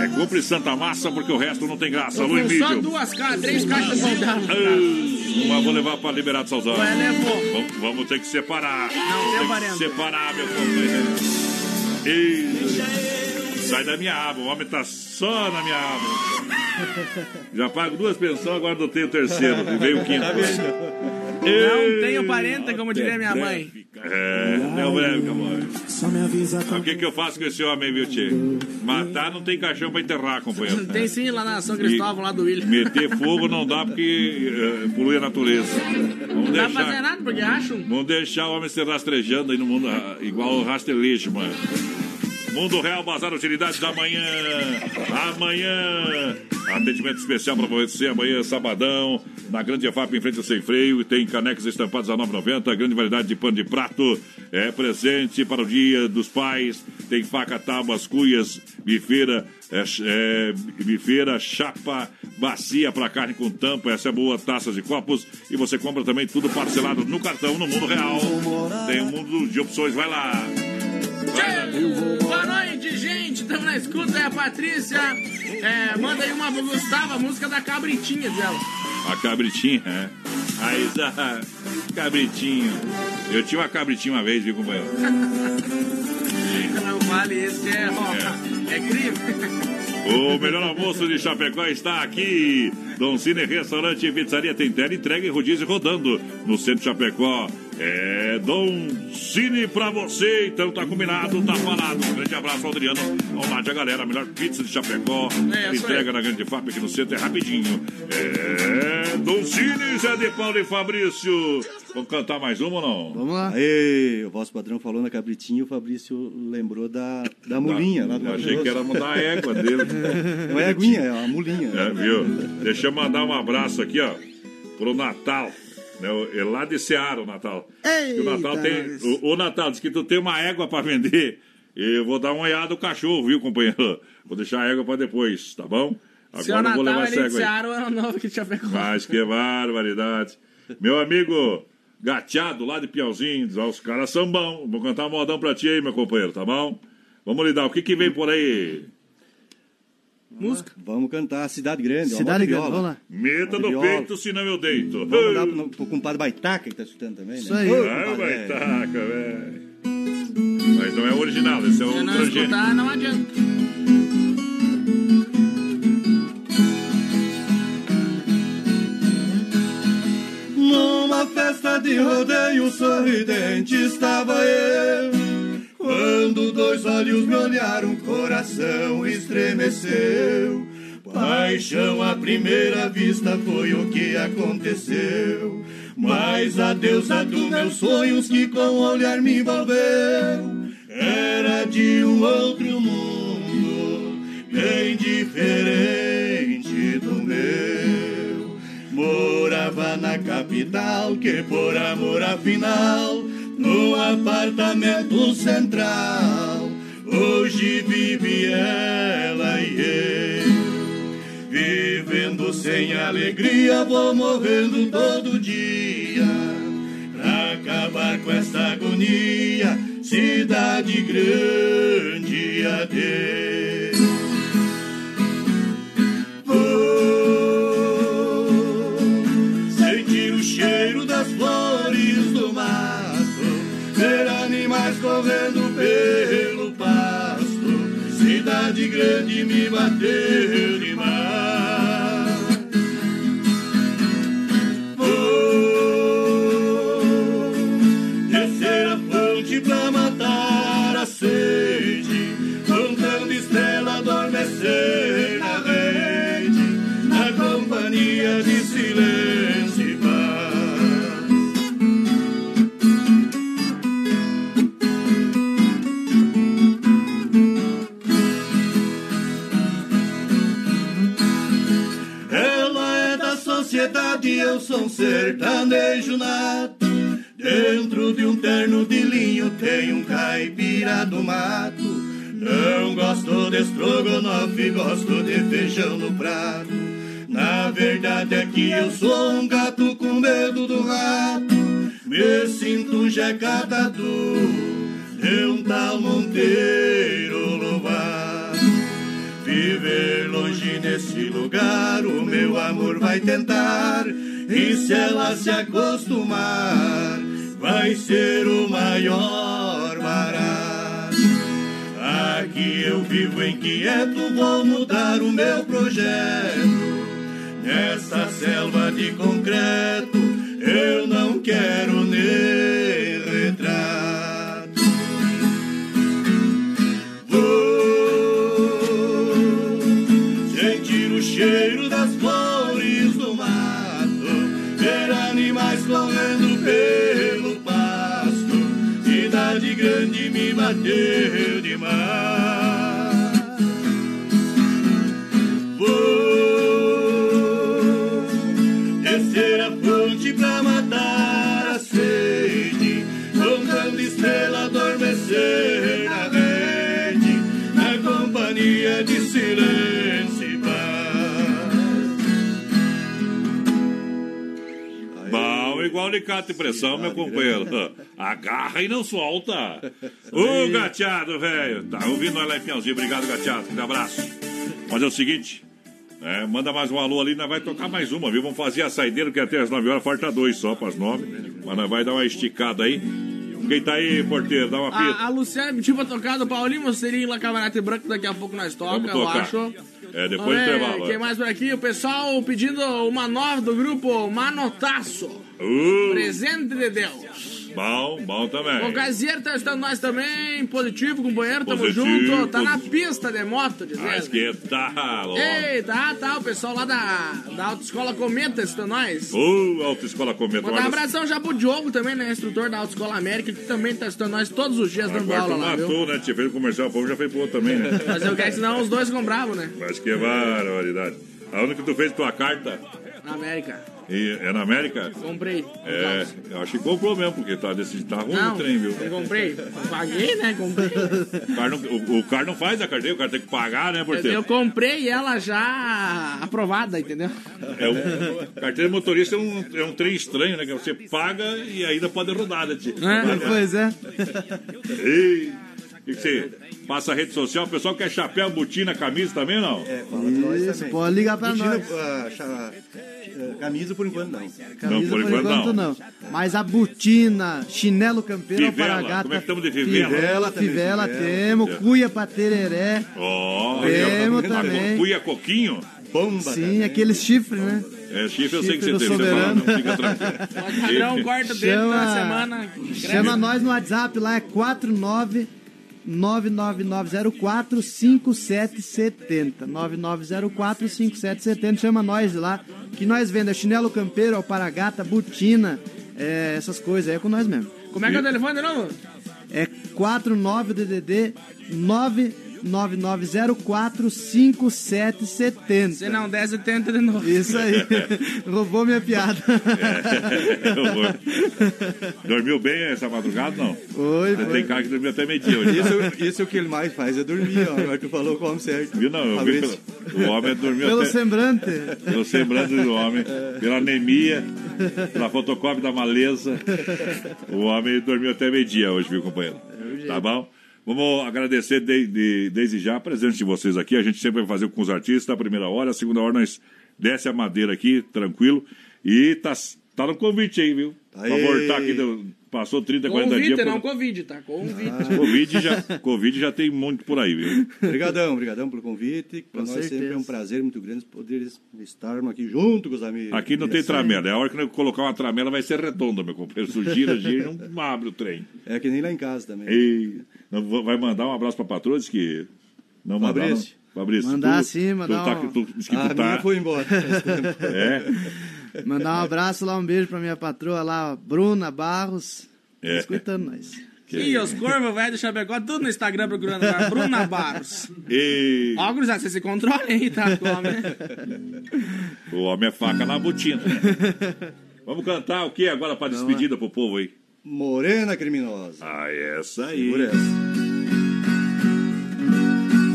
É compre Santa Massa porque o resto não tem graça. Alô, com só Emílio. duas caixas, três caixas de soldado. Ah, Uma vou levar para Liberado Salzano. Vai, levou. Vamos, vamos ter que separar. Não, tem separando. que separar, meu companheiro. Sai da minha aba, o homem tá só na minha aba. Já pago duas pensões, agora não tenho o terceiro. E veio o quinto. Não tenho parenta, como diria minha mãe. É, é o breve, amor. O que, que eu faço com esse homem, viu, Tchê? Matar não tem caixão pra enterrar, companheiro. Tem sim lá na São Cristóvão, lá do William. Meter fogo não dá porque eh, polui a natureza. Vamos Não dá pra fazer nada, porque acham. Vamos deixar o homem se rastrejando aí no mundo, ah, igual o rastelejo, mano. Mundo Real, Bazar Utilidades da manhã. Amanhã. Atendimento especial para você. Amanhã, sabadão. Na Grande EFAP, em frente ao Sem Freio. Tem canecas estampadas a 9,90. Grande variedade de pano de prato. É presente para o Dia dos Pais. Tem faca, tábuas, cuias, bifeira. É, é, bifeira, chapa, bacia para carne com tampa. Essa é boa. Taças e copos. E você compra também tudo parcelado no cartão, no Mundo Real. Tem um mundo de opções. Vai lá. Boa noite, gente. Estamos na escuta. É a Patrícia. É, manda aí uma pro Gustavo, a música da cabritinha dela. A cabritinha, é. Aí da cabritinho. Eu tinha uma cabritinha uma vez, viu, companheiro? Não vale isso, que é, ó, é crime. O melhor almoço de Chapecó está aqui. Dom Cine Restaurante e Pizzaria tem tela entrega e rodízio rodando no centro de Chapecó. É Dom Cine pra você. Então tá combinado, tá falado. Um grande abraço Adriano. Ao Nádia, galera. A melhor pizza de Chapecó. É, entrega na Grande FAP aqui no centro. É rapidinho. É Dom Cine, Zé de Paulo e Fabrício. Vamos cantar mais uma ou não? Vamos lá. Aê, o vosso padrão falou na cabritinha, o Fabrício lembrou da, da mulinha. lá do achei que era mudar a égua dele. Não é aguinha, é a mulinha. É, viu? Deixa eu mandar um abraço aqui, ó, pro Natal. Né? É lá de Seara o Natal. Que o Natal Eita, tem. O, o Natal diz que tu tem uma égua pra vender. E eu vou dar uma olhada no cachorro, viu, companheiro? Vou deixar a égua pra depois, tá bom? Seu Agora eu vou levar Natal essa égua. Seara, o ano novo de Chapecó. Mas que barbaridade. Meu amigo Gateado, lá de Piauzinho, diz, ó, os caras são bons. Vou cantar um modão pra ti aí, meu companheiro, tá bom? Vamos lidar. O que que vem por aí? Música. Vamos cantar Cidade Grande. Cidade Grande, vamos lá. Meta no Viola. peito, senão eu deito. Vamos mandar pro, pro compadre Baitaca que tá escutando também, né? Isso aí. Ah, é. taca, velho. Mas não é o original, esse é o Se não transgênico. escutar, não adianta. Numa festa festa de rodeio sorridente estava eu. Quando dois olhos me olharam, coração estremeceu. Paixão à primeira vista foi o que aconteceu. Mas a deusa dos meus sonhos que com o olhar me envolveu era de um outro mundo, bem diferente do meu. Morava na capital, que por amor afinal, no apartamento central, hoje vive ela e eu. Vivendo sem alegria, vou morrendo todo dia. Pra acabar com essa agonia, cidade grande, adeus. Correndo pelo pasto, cidade grande me bateu sertanejo nato. Dentro de um terno de linho tem um caipira do mato. Não gosto de estrogonofe, gosto de feijão no prato. Na verdade é que eu sou um gato com medo do rato. Me sinto um jeca tatu de um tal Monteiro Lobato. Viver longe nesse lugar, o meu amor vai tentar. E se ela se acostumar, vai ser o maior barato. Aqui eu vivo inquieto, vou mudar o meu projeto. Nessa selva de concreto, eu não quero nem bateu demais. Vou descer a fonte pra matar a sede, contando estrela adormecer na rede, na companhia de silêncio e paz. Bom, igual alicate e pressão, meu companheiro. Agarra e não solta. Ô, gateado, velho. Tá ouvindo nós lá em Piauzinho. Obrigado, gateado. Um abraço. Mas é o seguinte. é, manda mais um alô ali, nós vai tocar mais uma, viu? Vamos fazer a saideira, que até as 9 horas falta dois só para as 9. Mas nós vai dar uma esticada aí. Quem tá aí, porteiro? Dá uma pita. A, a Luciana pediu pra tocar do Paulinho Moceirinho lá Camarate Branco, daqui a pouco nós toca, Vamos eu acho. É, depois do intervalo. Quem é. mais por aqui? O pessoal pedindo uma nova do grupo Manotaço. Uh, Presente de Deus. Bom, bom O também. Gazier tá estando nós também, positivo, companheiro, tamo Positivo, junto. Tá na positivo. pista de moto, dizendo. Mas que tal, ó. Ei, tá, tá, o pessoal lá da, da Autoescola Cometa está nós. Ô, Autoescola Cometa. Mandar um abração já pro Diogo também, né? Instrutor da Autoescola América, que também tá estudando nós todos os dias dando aula lá, viu? matou, né? Tinha feito comercial, o povo já fez pro outro também, né? Fazer o que é, senão os dois bravos, né? Acho que barbaridade. A única que tu fez tua carta Na América. E é na América? Comprei. É, eu acho que comprou mesmo, porque tá, desse, tá ruim Não, o trem, viu? eu comprei. Paguei, né? Comprei. O cara, não, o, o cara não faz a carteira, o cara tem que pagar, né, Eu, porteiro? eu comprei ela já aprovada, entendeu? É um, carteira de motorista é um, é um trem estranho, né? Que você paga e ainda pode rodar, né? tio? Pois é. Ei, o que, que você passa a rede social? O pessoal quer chapéu, botina, camisa também, não? É, Isso, pode ligar pra Botina, nós. ah, cha- eh, camisa por enquanto não. Camisa por enquanto, não. Mas a botina, chinelo campeiro, Fivela, alpargata. como é que estamos de fivela? Fivela, fivela fivela. temos. Cuia pra tereré. Ó, Temos a também. Cuia Coquinho. bomba. Sim, também. aquele chifre, né? É, chifre eu sei que você do tem, você fala, soberano. não fica tranquilo. Padrão corta o dedo na semana. Chama nós no WhatsApp lá, é 49 99904 999045770. 999045770. Chama nós lá, que nós vendemos chinelo campeiro, alparagata, butina, é, essas coisas aí é com nós mesmo. Como é que é o telefone de? É 49DDD 9 99045770. Se não der, você tenta de novo. Isso aí. Roubou minha piada. É, dormiu bem essa madrugada, não? Oi, tem cara que dormiu até meio-dia hoje. Isso, né? isso é o que ele mais faz é dormir, ó. É Agora tu falou como certo. Viu, não? Eu vi pelo, o homem é dormiu Pelo até, sembrante. Pelo sembrante do homem, pela anemia, pela fotocópia da maleza. O homem dormiu até meio-dia hoje, viu, companheiro? É tá bom? Vamos agradecer de- de- desde já a presença de vocês aqui. A gente sempre vai fazer com os artistas, a primeira hora, a segunda hora nós desce a madeira aqui, tranquilo. E tá, tá no convite aí, viu? Pra Aê. voltar aqui, do- passou 30, 40 Convite, dias. não por- Covid, tá? Convite. Covid, já, Covid já tem muito por aí, viu? Obrigadão, obrigadão pelo convite. Para Com nós certeza. sempre é um prazer muito grande poder estarmos aqui junto com os amigos. Aqui não tem tramela. É a hora que eu colocar uma tramela vai ser redonda, meu companheiro. Isso gira, gira e não abre o trem. É que nem lá em casa também. Ei, não vou- vai mandar um abraço pra patroa? Diz que. Não mandar, não? Fabrício. Mandar tu- sim, mandar Tu, tá, um- tu, diz que A tu tá. minha foi embora. É. Mandar um abraço lá, um beijo pra minha patroa lá, Bruna Barros. É. Escutando nós. E os corvos, velho do Chapecó, tudo no Instagram procurando agora. Bruna Barros. E Ó, gurizada, você se controle aí, tá? Com o homem. o homem é faca na botina. Vamos cantar o que agora pra despedida pro povo aí? Morena criminosa. Ah, essa aí. Segura essa.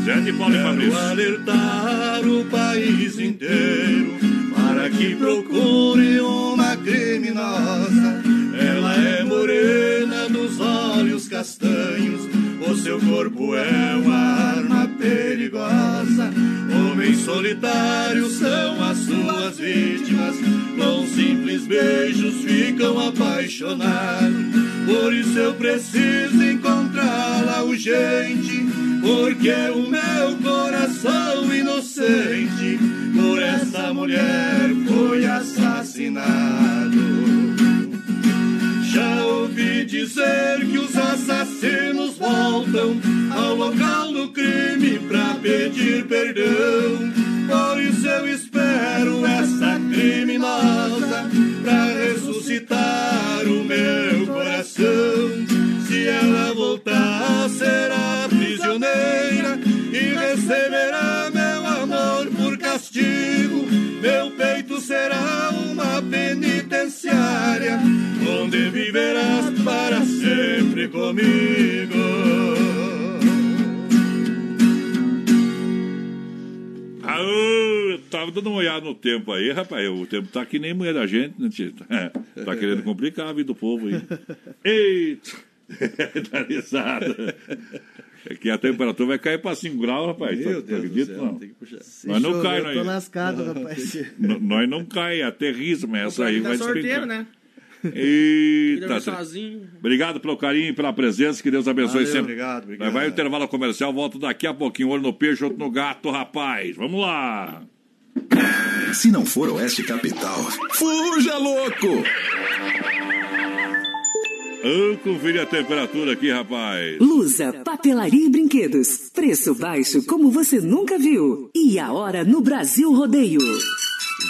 Zé de Paulo e Quero Fabrício. alertar o país inteiro para que procure uma criminosa. Ela é morena dos olhos castanhos, o seu corpo é uma arma perigosa. Homens solitários são as suas vítimas, com simples beijos ficam apaixonados. Por isso eu preciso encontrá-la urgente, porque o meu coração inocente por essa mulher foi assassinado. Já ouvi dizer que os assassinos voltam ao local do crime pra pedir perdão. Por isso eu espero essa criminosa pra ressuscitar o meu coração. Se ela voltar, será prisioneira e receberá meu amor por castigo. Peito será uma penitenciária, onde viverás para sempre comigo. Ah, ô, tava dando uma olhada no tempo aí, rapaz. O tempo tá que nem mulher da gente, né, tio? Tá querendo complicar a vida do povo aí. Eita! tá risada. É que a temperatura vai cair pra 5 graus, rapaz. Meu tá, Deus do acredita, céu, não? tem que puxar. Se Mas não cai, eu tô não. lascado, rapaz. Nós não cai, aterriza, mas essa aí vai sorteiro, despencar. né? Eita! Obrigado pelo carinho e pela presença, que Deus abençoe Valeu, sempre. obrigado, obrigado. Vai o intervalo comercial, volto daqui a pouquinho. Olho no peixe, outro no gato, rapaz. Vamos lá! Se não for Oeste Capital, Fuja, louco! Vamos conferir a temperatura aqui, rapaz. Lusa, papelaria e brinquedos. Preço baixo como você nunca viu. E a hora no Brasil Rodeio.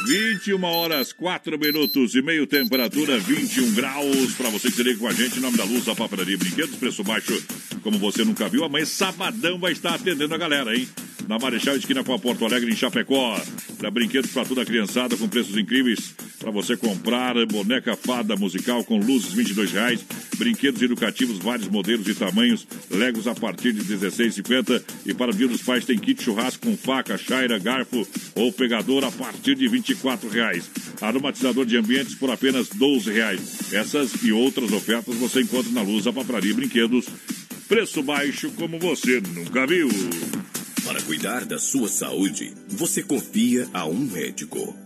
21 horas, 4 minutos e meio, temperatura 21 graus. Para você que com a gente, em nome da Luz, a Papelaria Brinquedos, preço baixo como você nunca viu. Amanhã, sabadão, vai estar atendendo a galera, hein? Na Marechal Esquina com a Porto Alegre, em Chapecó. Para brinquedos para toda a criançada, com preços incríveis. Para você comprar boneca fada musical com luzes, 22 reais. Brinquedos educativos, vários modelos e tamanhos. Legos a partir de R$ 16,50. E para o Dia dos Pais tem kit churrasco com faca, chaira, garfo ou pegador a partir de R$ 24 reais. Aromatizador de ambientes por apenas 12 reais. Essas e outras ofertas você encontra na Luz, a Papelaria e Brinquedos. Preço baixo como você nunca viu. Para cuidar da sua saúde, você confia a um médico.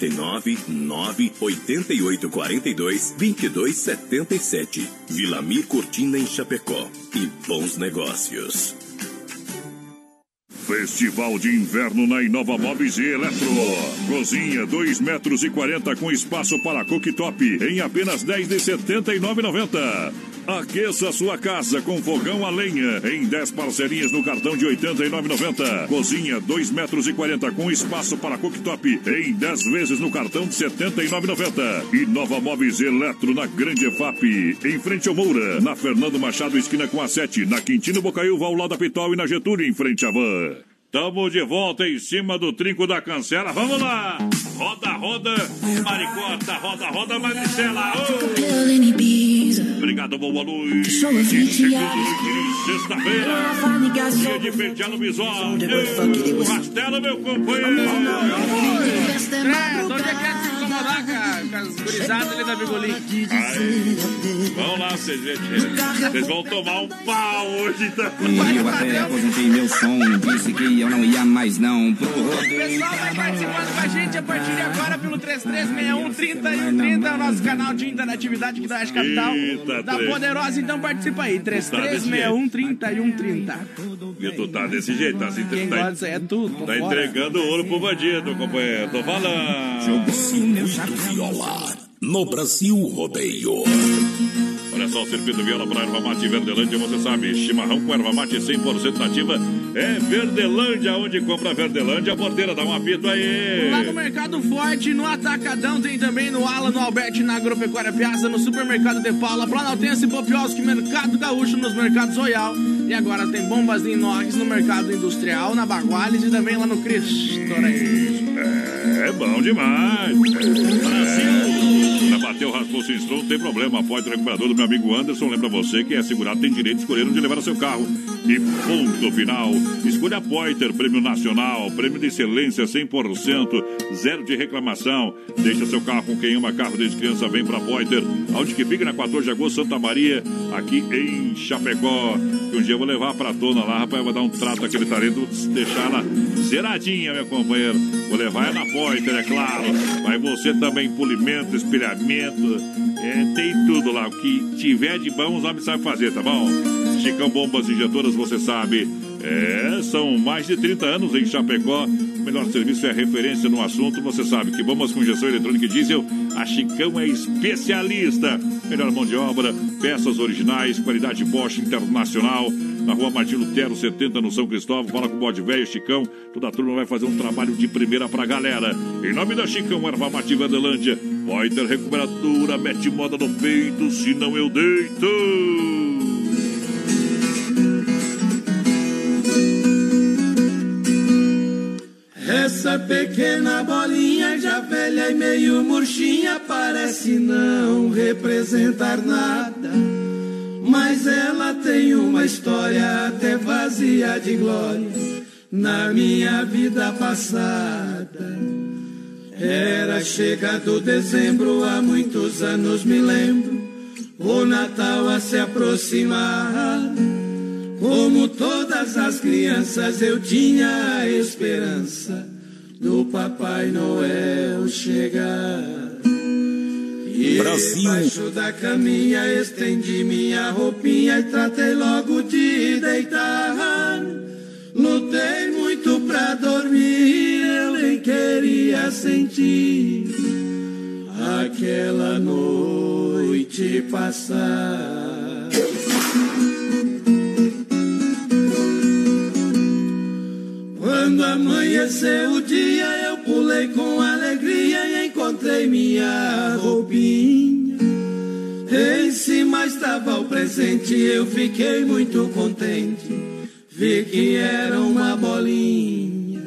49 9 88 42 22 77. Vila Mir Cortina em Chapecó. E bons negócios. Festival de Inverno na Inova Móveis e Eletro. Cozinha 2 metros e 40 com espaço para cooktop em apenas 10 de 79,90. Aqueça sua casa com fogão a lenha em 10 parcelinhas no cartão de 89,90. Cozinha 2 metros e 40 com espaço para cooktop em 10 vezes no cartão de 79,90. E Nova Móveis Eletro na Grande EFAP, em frente ao Moura, na Fernando Machado esquina com a 7, na Quintino Bocaiúva ao lado da Pitol e na Getúlio em frente à Van. Tamo de volta em cima do trinco da cancela. Vamos lá! Roda, roda, maricota, roda, roda, Maricela. Oh. Obrigado, boa noite. Sexta-feira, dia de pentear no visual. Rastelo, meu companheiro. É, onde é que é incomodar com as gurizadas ali da Bigolim? Vamos lá, vocês, gente. Vocês vão tomar um pau hoje também. E eu até aposentei meu som, disse que eu não ia mais não pro O pessoal vai participando com a gente a partir de agora pelo 3361 30 é o nosso canal de interatividade aqui da Rádio Capital. Eita, da três. Poderosa, então participa aí. 3361 3130. E tu tá desse jeito, tá assim, Quem tá, gosta é tudo. tá entregando ouro pro bandido, companheiro. Tô falando. Viola no Brasil Rodeio. Olha só, o circuito Viola para Erva Mate Verdelândia, você sabe, chimarrão com erva mate 100% nativa é Verdelândia, onde compra Verdelândia, a porteira dá um apito aí. Lá no Mercado Forte, no Atacadão, tem também no Ala, no Alberti, na Agropecuária Piazza, no Supermercado de Paula, Planaltense, Popioski, Mercado Gaúcho, nos Mercados Royal. E agora tem bombas de inox no Mercado Industrial, na Baguales e também lá no Cristo. É bom demais. Brasil! Bateu, raspou, se estrou, não tem problema. Pode o recuperador do meu amigo Anderson. Lembra você que é segurado, tem direito de escolher onde levar o seu carro. E ponto final. Escolha a Poiter, prêmio nacional, prêmio de excelência 100%, zero de reclamação. Deixa seu carro com quem ama carro desde criança, vem pra Poiter. Onde que fica na 14 de agosto, Santa Maria, aqui em Chapecó. Que um dia eu vou levar pra dona lá, rapaz, vou dar um trato aquele talento, deixar ela zeradinha, meu companheiro. Vou levar ela na Poiter, é claro. Mas você também, polimento, espelhamento, é, tem tudo lá. O que tiver de bom, os homens sabem fazer, tá bom? Chicão Bombas Injetoras, você sabe. É, são mais de 30 anos em Chapecó. O melhor serviço é referência no assunto. Você sabe que bombas com injeção eletrônica e diesel, a Chicão é especialista. Melhor mão de obra, peças originais, qualidade Bosch Internacional. Na rua Martin Lutero, 70, no São Cristóvão. Fala com o bode velho, Chicão. Toda a turma vai fazer um trabalho de primeira pra galera. Em nome da Chicão, Erva Mate Vandelândia. Poiter Recuperadora, mete moda no peito, senão eu deito. Essa pequena bolinha já velha e meio murchinha parece não representar nada. Mas ela tem uma história até vazia de glória na minha vida passada. Era chegado dezembro, há muitos anos me lembro, o Natal a se aproximar. Como todas as crianças, eu tinha a esperança do Papai Noel chegar. Brasil. Embaixo da caminha estendi minha roupinha e tratei logo de deitar. Lutei muito pra dormir, eu nem queria sentir aquela noite passar. Quando amanheceu o dia, eu pulei com alegria encontrei minha roupinha. Em cima estava o presente, eu fiquei muito contente. Vi que era uma bolinha.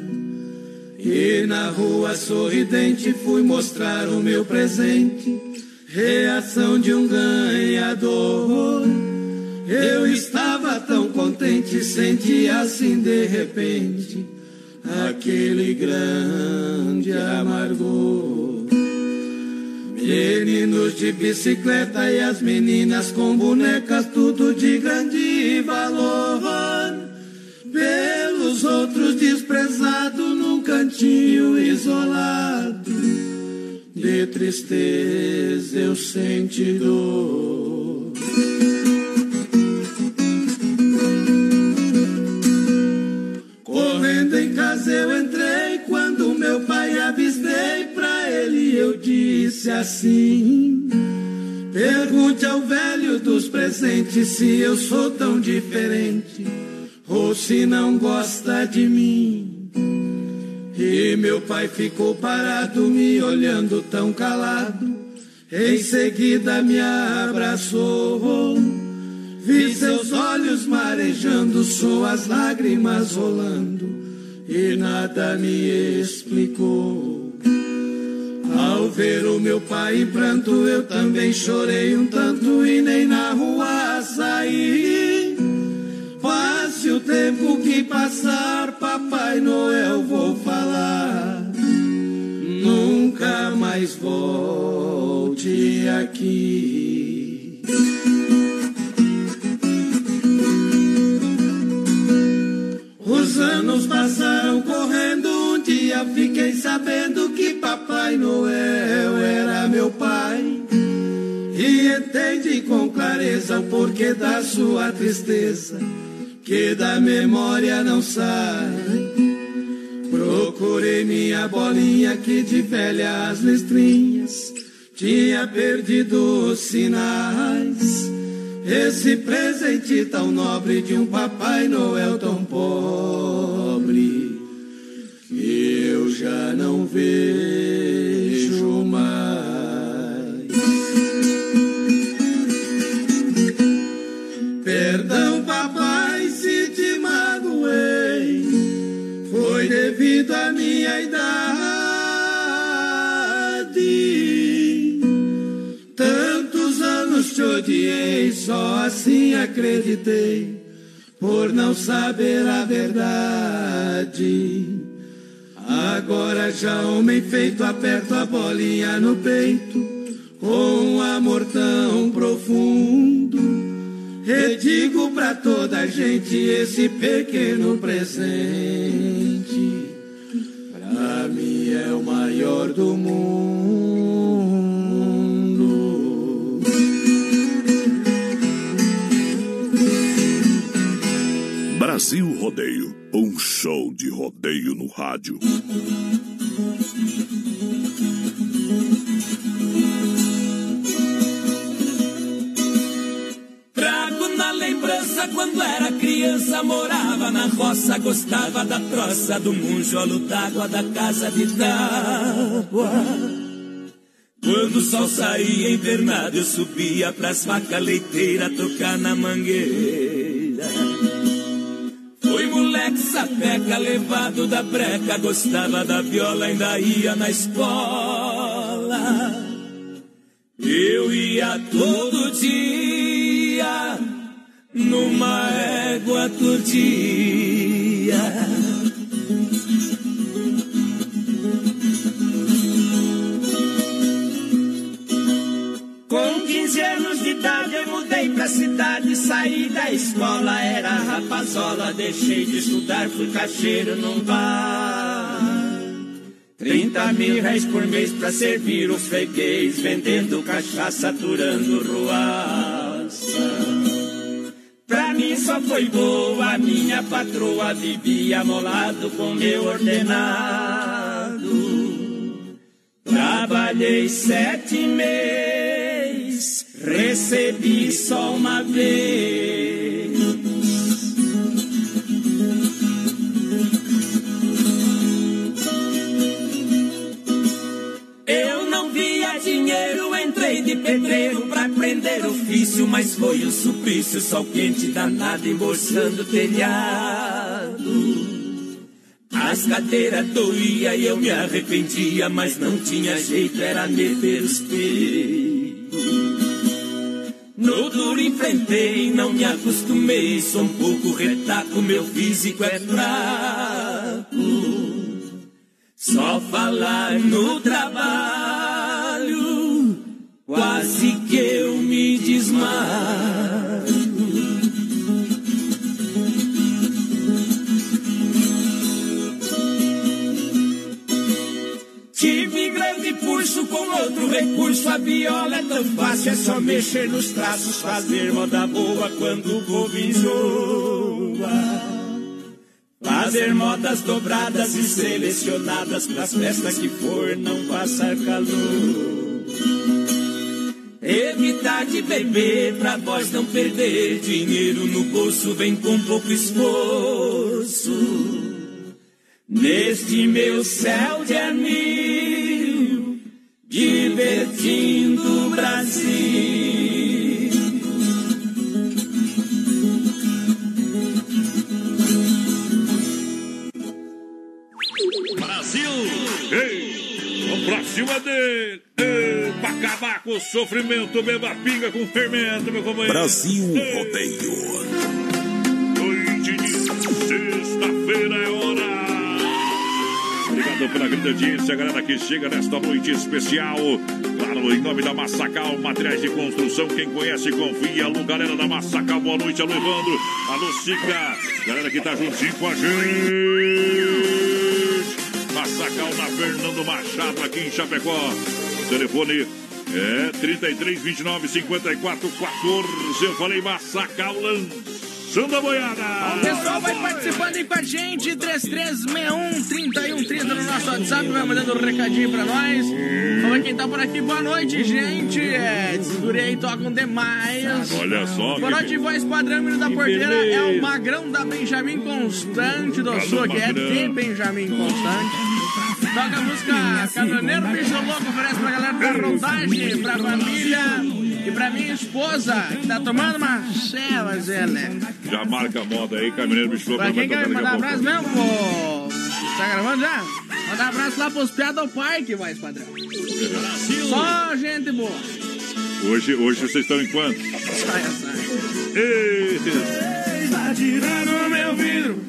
E na rua sorridente fui mostrar o meu presente, reação de um ganhador. Eu estava tão contente, senti assim de repente aquele grande amargor. Meninos de bicicleta e as meninas com bonecas, tudo de grande valor. Pelos outros desprezado num cantinho isolado, de tristeza eu senti dor. Correndo em casa eu entrei disse assim: Pergunte ao velho dos presentes se eu sou tão diferente ou se não gosta de mim. E meu pai ficou parado me olhando tão calado. Em seguida me abraçou. Vi seus olhos marejando, suas lágrimas rolando, e nada me explicou. Ao ver o meu pai em pranto, eu também chorei um tanto e nem na rua saí. Passe o tempo que passar, Papai Noel, vou falar. Nunca mais volte aqui. Os anos passaram correndo. Dia fiquei sabendo que Papai Noel era meu pai. E entendi com clareza o porquê da sua tristeza, que da memória não sai. Procurei minha bolinha que de velhas listrinhas tinha perdido os sinais. Esse presente tão nobre de um Papai Noel tão pobre, já não vejo mais. Perdão, papai, se te magoei, foi devido à minha idade. Tantos anos te odiei, só assim acreditei, por não saber a verdade. Agora já homem feito, aperto a bolinha no peito, com um amor tão profundo. Redigo pra toda a gente esse pequeno presente. Pra mim é o maior do mundo. Brasil Rodeio, um show de rodeio no rádio. Trago na lembrança quando era criança, morava na roça, gostava da troça, do munjolo d'água da casa de tábua. Quando o sol saía invernado, eu subia pras vacas leiteiras tocar na mangueira. Sapeca, levado da breca, gostava da viola, ainda ia na escola. Eu ia todo dia numa égua turdia. Mudei pra cidade, saí da escola, era rapazola, deixei de estudar, fui caixeiro num bar. 30 mil reais por mês pra servir os freguês, vendendo cachaça, aturando ruaça. Pra mim só foi boa, minha patroa vivia amolado com meu ordenado. Trabalhei sete meses, recebi só uma vez. Eu não via dinheiro, entrei de pedreiro pra aprender ofício, mas foi um suplício, sol quente danado embolsando telhado. As cadeiras doía e eu me arrependia, mas não tinha jeito, era meter os peitos. No duro enfrentei, não me acostumei, sou um pouco retaco, meu físico é fraco. Só falar no trabalho, quase que eu me desmaio. Com outro recurso. A viola é tão fácil, é só mexer nos traços, fazer moda boa quando o povo enjoa. Fazer modas dobradas e selecionadas pras festas que for não passar calor. Evitar de beber pra voz não perder dinheiro no bolso vem com pouco esforço. Neste meu céu de anil, divertindo o Brasil. Brasil! Ei! Vamos pra cima dele! Ei, pra acabar com o sofrimento, beba pinga com fermento, meu companheiro! Brasil Ei. Rodeio. Noite de sexta-feira é hora! Obrigado pela grande audiência, galera que chega nesta noite especial. Claro, em nome da Massacal, materiais de construção, quem conhece, confia. Alô, galera da Massacal, boa noite. Alô, Evandro. Alô, Sica. Galera que tá juntinho com a gente. Massacal na Fernando Machado, aqui em Chapecó. Telefone é 33 29 54 14. Eu falei Massacal lançando a boiada. O pessoal vai participando aí com a gente, 3361-3130 no nosso WhatsApp, vai mandando um recadinho pra nós. Vamos ver quem tá por aqui, boa noite, gente. É, segurei, tocam demais. Olha só. Boa que- noite, voz padrão, menino da Que porteira. beleza. É o magrão da Benjamin Constante do Sul, que é de Benjamin Constante. Toca a música Caminhoneiro Bicho Louco, oferece pra galera da rodagem, pra família e pra minha esposa, que tá tomando uma ceva, Zé Já marca a moda aí, caminhoneiro bicho louco, Pra quem quer mandar abraço mesmo, pô? Tá gravando já? Mandar abraço lá pros piados do parque, voz padrão. Só gente boa. Hoje, hoje vocês estão em quanto? Ei, Vai tirar no meu vidro.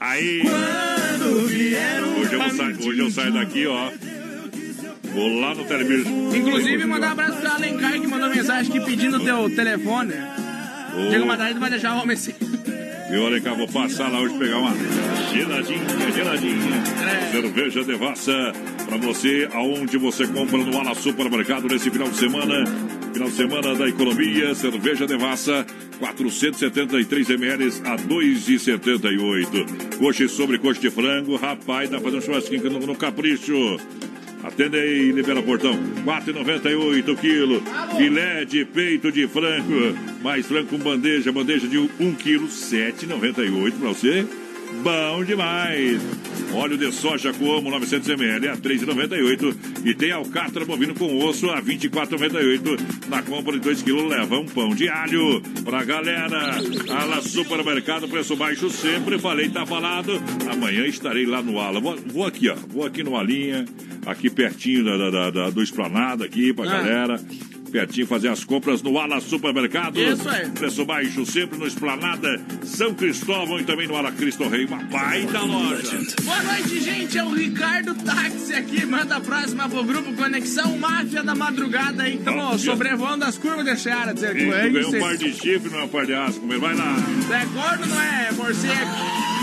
Aí. Quando vier um Hoje eu, sair, hoje eu saio daqui, ó. Vou lá no Telemir. Inclusive, mandar um abraço pro Alencar que mandou mensagem aqui pedindo teu telefone. Uma tarde tu vai deixar o homem assim. E olha cá, vou passar lá hoje pegar uma geladinha, geladinha. Cerveja Devassa pra você, aonde você compra no Ala Supermercado nesse final de semana. Final de semana da economia, cerveja Devassa, 473 ml a 2,78. Coxa sobre coxa de frango, rapaz, dá pra fazer um churrasquinho no, no capricho. Atende aí, libera portão. 4,98 quilo. Filé de peito de frango. Mais frango com bandeja. Bandeja de 1 quilo. 7,98 pra você. Bom demais. Óleo de soja como 900 ml a 3,98. E tem alcatra bovino com osso a 24,98. Na compra de 2 quilos leva um pão de alho pra galera. Ala Supermercado, preço baixo sempre. Falei, tá falado. Amanhã estarei lá no Ala. Vou, vou aqui, ó. Vou aqui no Alinha. Aqui pertinho da, da- da- da- do Esplanada aqui pra Ah. galera. Pertinho fazer as compras no Ala Supermercado. Isso aí. Preço baixo sempre no Esplanada, São Cristóvão e também no Ala Cristo Rei. Uma baita loja. Boa noite, gente. É o Ricardo Táxi aqui. Manda a próxima pro grupo Conexão Máfia da Madrugada aí. Estamos sobrevoando as curvas de Seara. Dizer é ganhou um par de chifre, não é um par de asco. Vai lá. É corno, não é morcego.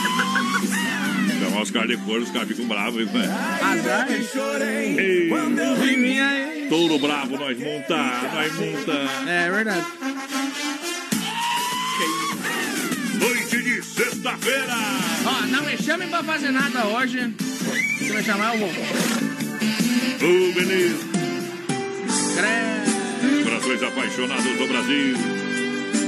Então, os caras de cor, os caras ficam bravos. viu, velho? Azar. Ei, Quando eu vi minha... Touro bravo, nós monta, nós monta. É verdade. Noite de sexta-feira. Ó, não me chamem pra fazer nada hoje. Se me chamar, eu vou. Ô, beleza. Corações apaixonados do Brasil.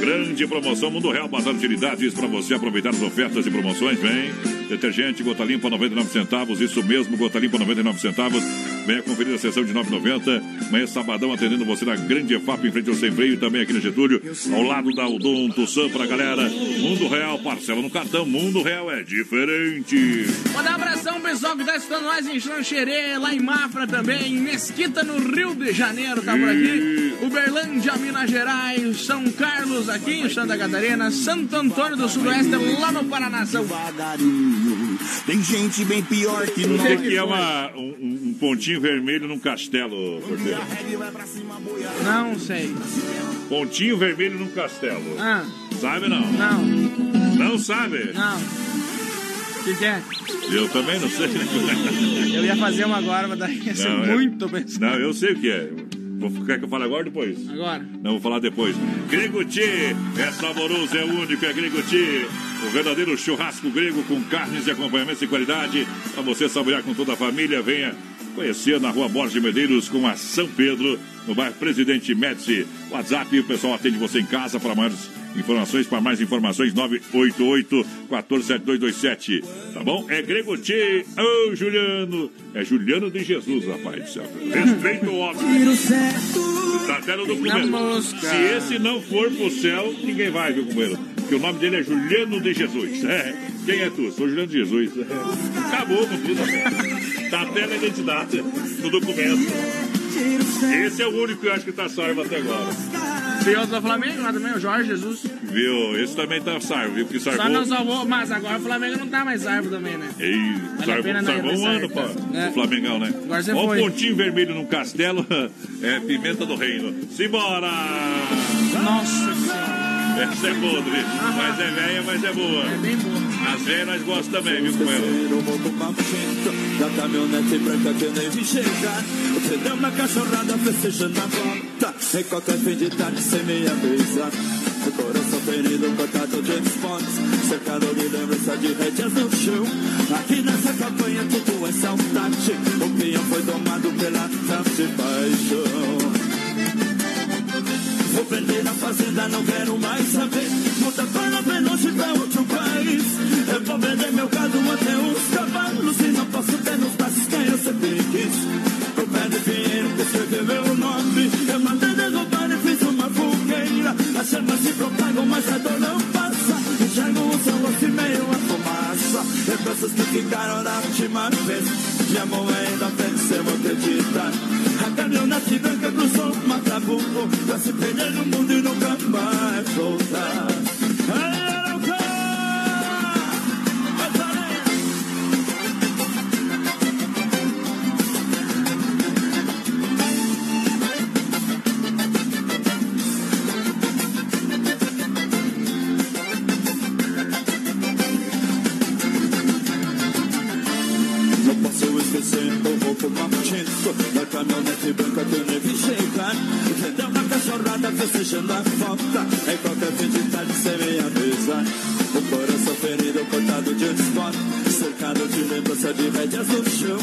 Grande promoção Mundo Real, Bazar Utilidades para você aproveitar as ofertas e promoções. Vem. Detergente Gota Limpa 99 centavos, isso mesmo, Gota Limpa 99 centavos. Venha conferir a sessão de 9,90. Amanhã, sabadão, atendendo você na Grande EFAP, em frente ao Sem Freio, e também aqui no Getúlio, ao lado da Odonto Sam pra galera. Mundo Real, parcela no cartão. Mundo Real é diferente. Mandar um abração, pessoal que tá estudando nós em Xanxerê, lá em Mafra também, em Mesquita, no Rio de Janeiro, tá por aqui. Uberlândia, Minas Gerais, São Carlos, aqui em Santa Catarina, Santo Antônio do Sudoeste, lá no Paraná. Tem gente bem pior que O que, que é uma, um, um pontinho vermelho num castelo, porteiro? Não sei. Pontinho vermelho num castelo. Ah. Sabe não? Não. Não sabe? Não. O que, que é? Eu também não sei. Eu ia fazer uma agora, mas daí ia ser Não, é- muito pensado. Não, eu sei o que é. Quer que eu fale agora ou depois? Agora. Não, vou falar depois. Grego Tchê, é saboroso, é único, é Grego Tchê. O verdadeiro churrasco grego com carnes e acompanhamentos de qualidade. Para você saborear com toda a família, venha conhecer na rua Borges de Medeiros com a São Pedro, no bairro Presidente Médici. WhatsApp, o pessoal atende você em casa para maiores informações. Para mais informações, 988 147227 Tá bom? É Grego Tchê. Ô, Juliano. É Juliano de Jesus, rapaz do céu. Respeita o homem. Tá até no documento. Na mosca. Se esse não for pro céu, ninguém vai, viu, companheiro? Porque o nome dele é Juliano de Jesus. É. Quem é tu? Sou Juliano de Jesus. Acabou com tudo. Tá até na identidade, no documento. Esse é o único que eu acho que tá salvo até agora. Tem outro do Flamengo lá também, o Jorge Jesus. Viu? Esse também tá salvo, viu? Porque Só salvou. não salvou, mas agora o Flamengo não tá mais salvo também, né? Ei, Vale salvou, salvou um ano, pô. É. O Flamengão, né? Agora você Ó o foi. pontinho vermelho num castelo, é pimenta do reino. Simbora! Nossa senhora. Essa é podre, mas é velha, mas é boa. As velhas nós gostamos também, viu, companheiro? Da caminhonete branca que nem vi chegar Você deu uma cachorrada festejando a volta. Em qualquer fim de tarde sem minha mesa O coração ferido, cortado de esportes Cercado de lembrança de rédeas no chão. Aqui nessa campanha tudo é saudade. O peão foi domado pela tanta paixão Vou perder na fazenda, não quero mais saber. Muda para longe pra outro país. Eu vou vender meu gado até os cavalos. E não posso ter nos braços quem eu sempre quis. De dinheiro que escreveu meu nome. Eu mandei As chamas se propagam, mas a dor não passa. Enxergo o seu rosto e meio a fumaça. Lembranças que ficaram da última vez. Minha mão ainda pensa, eu vou acreditar. A caminhonete branca cruzou o Macabuco Pra se perder no mundo e nunca mais voltar cachorrada festejando a falta Em qualquer fim de tarde sem minha mesa O coração ferido, cortado de esporte Cercado de lembrança de rédeas no chão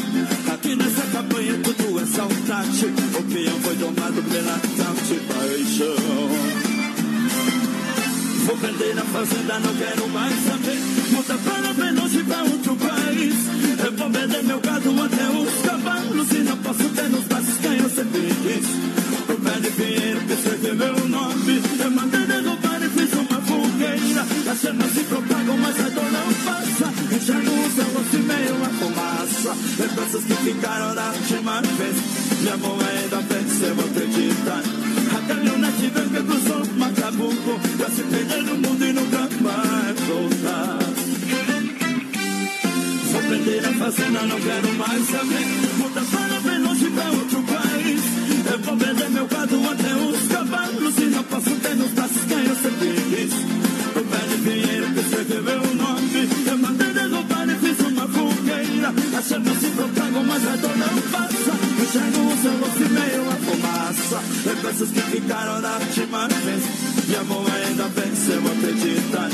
Aqui nessa campanha tudo é saudade O peão foi domado pela tal de paixão Vou vender na fazenda, não quero mais saber. Muda para bem longe pra outro país. Eu vou vender meu gado até os cavalos. E não posso ter nos braços quem eu sempre quis. De pinheiro que escreveu meu nome. Eu mandei derrubar e fiz uma fogueira. As chamas se propagam, mas a dor não passa. Enxergo o céu rosto e meio a fumaça. Lembranças que ficaram da última vez. Minha mão ainda pensa, eu vou acreditar. A caminhonete branca cruzou o Macabuco Pra se perder no mundo e nunca mais voltar Vou perder a fazenda, não quero mais saber Muda para Vender meu gado até os cavalos. E não posso ter nos braços quem eu sempre quis. O pé de pinheiro que escreveu meu nome. Eu mandei derrubar e fiz uma fogueira. As chamas se propagam, mas a dor não passa. Enxergo o seu rosto e meio a fumaça. Lembranças que ficaram da última vez Minha mão ainda pensa, eu acreditar.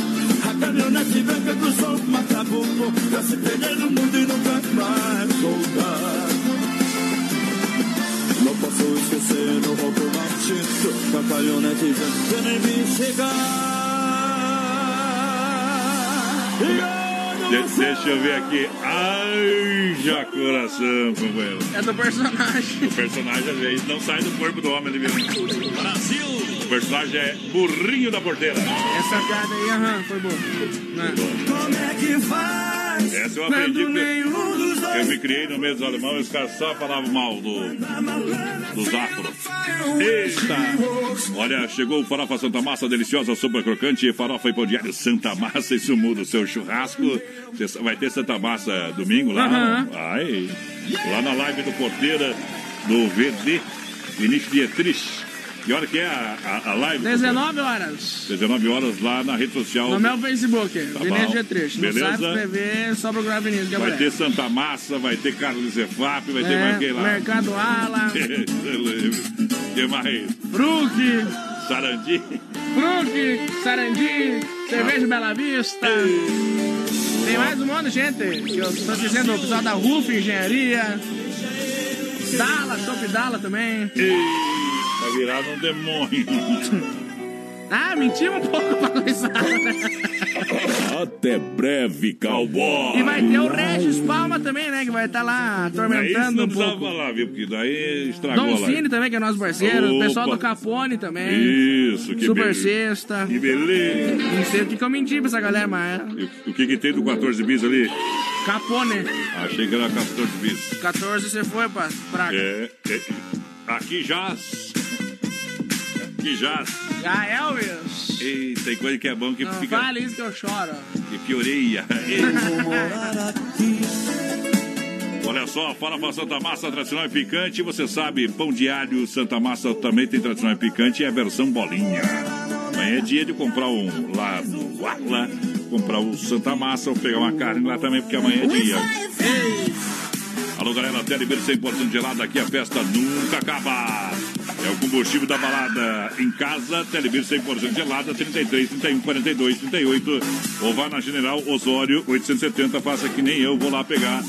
A caminhonete branca cruzou o Macabuco Pra se perder no mundo e nunca mais voltar posso esquecer o roubo maldito Da caminhonete branca que nem vi chegar eu não De- deixa eu ver aqui. Ai, já coração, companheiro. É do personagem. O personagem às vezes não sai do corpo do homem, ele viu? Brasil! O personagem é Burrinho da Porteira. Essa piada aí, aham, foi boa. Né? Como é que faz? Essa eu aprendi eu me criei no meio dos alemães e os caras só falavam mal do, dos afros. Eita! Olha, chegou o Farofa Santa Massa, deliciosa, super crocante, farofa e pão diário Santa Massa, isso muda o seu churrasco. Vai ter Santa Massa domingo lá? Aham. Vai. Lá na live do Porteira, do VD, Vinícius Dietrich. Que hora que é a, a, a live? 19 horas. 19 horas lá na rede social. No meu Facebook, Tá Vinícius bom. G3. No Beleza. site TV, só procurar Vinícius Vai ter Santa Massa, vai ter Carlos Zefap, vai ter É, mais quem lá. Mercado Ala, que mais? Fruc, Sarandi. Fruc, Sarandi, Cerveja Bela Vista. Tem mais um monte de gente. Que eu tô dizendo o pessoal da RUF Engenharia. Dala, Shop Dala também. Vai virar um demônio. Ah, mentimos um pouco pra começar. Até breve, cowboy. E vai ter o Regis Palma também, né? Que vai estar lá É isso atormentando não um precisava pouco. falar, viu? Porque daí estragou Dom. Cine também, que é nosso parceiro. O Opa. pessoal do Capone também. Isso, que Super beleza. Sexta. Que beleza. Não sei o que que eu menti pra essa galera, mas é. O que que tem do 14 bis ali? Capone. Achei que era 14 bis. 14 você foi pra praga. É, é, aqui já. Aqui já. Já Elvis. Eita, tem coisa que é bom que Não fica. fale isso que eu choro. Que pioreia. Olha só, fala pra Santa Massa tradicional e picante. Você sabe, pão de alho Santa Massa também tem tradicional e picante e é a versão bolinha. Amanhã é dia de comprar um lá no Guarla, comprar o Santa Massa ou pegar uma carne lá também, porque amanhã é dia. Alô, galera, Telebir 100% gelada, aqui a festa nunca acaba. É o combustível da balada em casa, Telebir 100% gelada, 33, 31, 42, 38. Ou vá na General Osório 870, faça que nem eu, vou lá pegar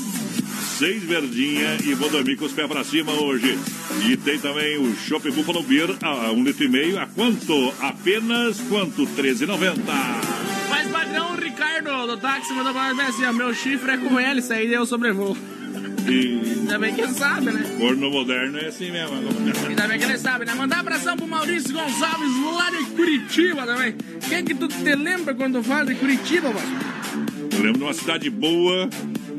seis verdinha e vou dormir com os pés pra cima hoje. E tem também o Shop Buffalo Beer, a um litro e meio, a quanto? Apenas quanto? 13,90. Mas padrão, Ricardo do táxi mandou ó, meu chifre é com hélice, aí eu sobrevoo. E Ainda bem que ele sabe, né? porno moderno é assim mesmo. Ainda bem que ele sabe, né? Mandar abração pro Maurício Gonçalves lá de Curitiba também. Quem que tu te lembra quando fala de Curitiba, mano? Eu lembro de uma cidade boa,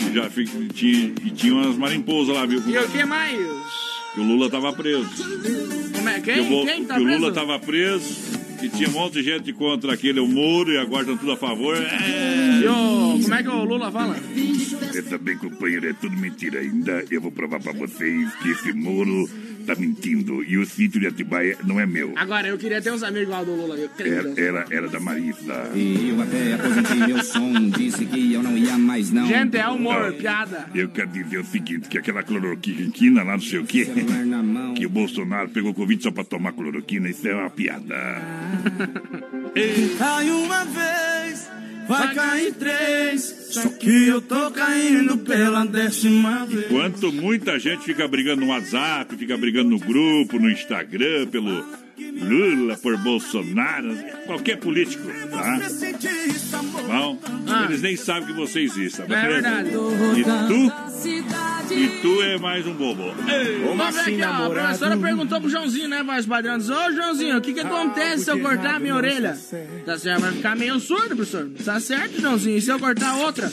e já tinha, e tinha umas mariposas lá, viu? E o que mais? Que o Lula tava preso. Como é? que o, Quem? Quem tá que o preso? Lula tava preso, que tinha um monte de gente contra aquele o Moro e agora estão tudo a favor. É... E o... Como é que o Lula fala? É também, companheiro, é tudo mentira ainda. Eu vou provar pra vocês que esse Moro tá mentindo. E o sítio de Atibaia não é meu. Agora, eu queria ter uns amigos igual do Lula, eu creio. Era, era, era da Marisa. E eu até aposentei meu som, disse que eu não ia mais não. Gente, é humor, piada. Eu quero dizer o seguinte, que aquela cloroquina lá, não sei o quê, que o Bolsonaro pegou Covid só pra tomar cloroquina, isso é uma piada. Cai uma vez, vai cair três. Só que eu tô caindo pela décima vez. Enquanto muita gente fica brigando no WhatsApp, fica brigando no grupo, no Instagram, pelo Lula, por Bolsonaro, qualquer político, tá? Bom, eles nem sabem que você existe, tá? Ah. É verdade. E tu, e tu é mais um bobo. Ei, Vamos ver aqui, ó. A professora perguntou pro Joãozinho, né, voz padrão? Diz, Ô, Joãozinho, o que que acontece se eu cortar a minha orelha? A senhora vai ficar meio surdo, professor. Tá certo, Joãozinho. E se eu cortar outra?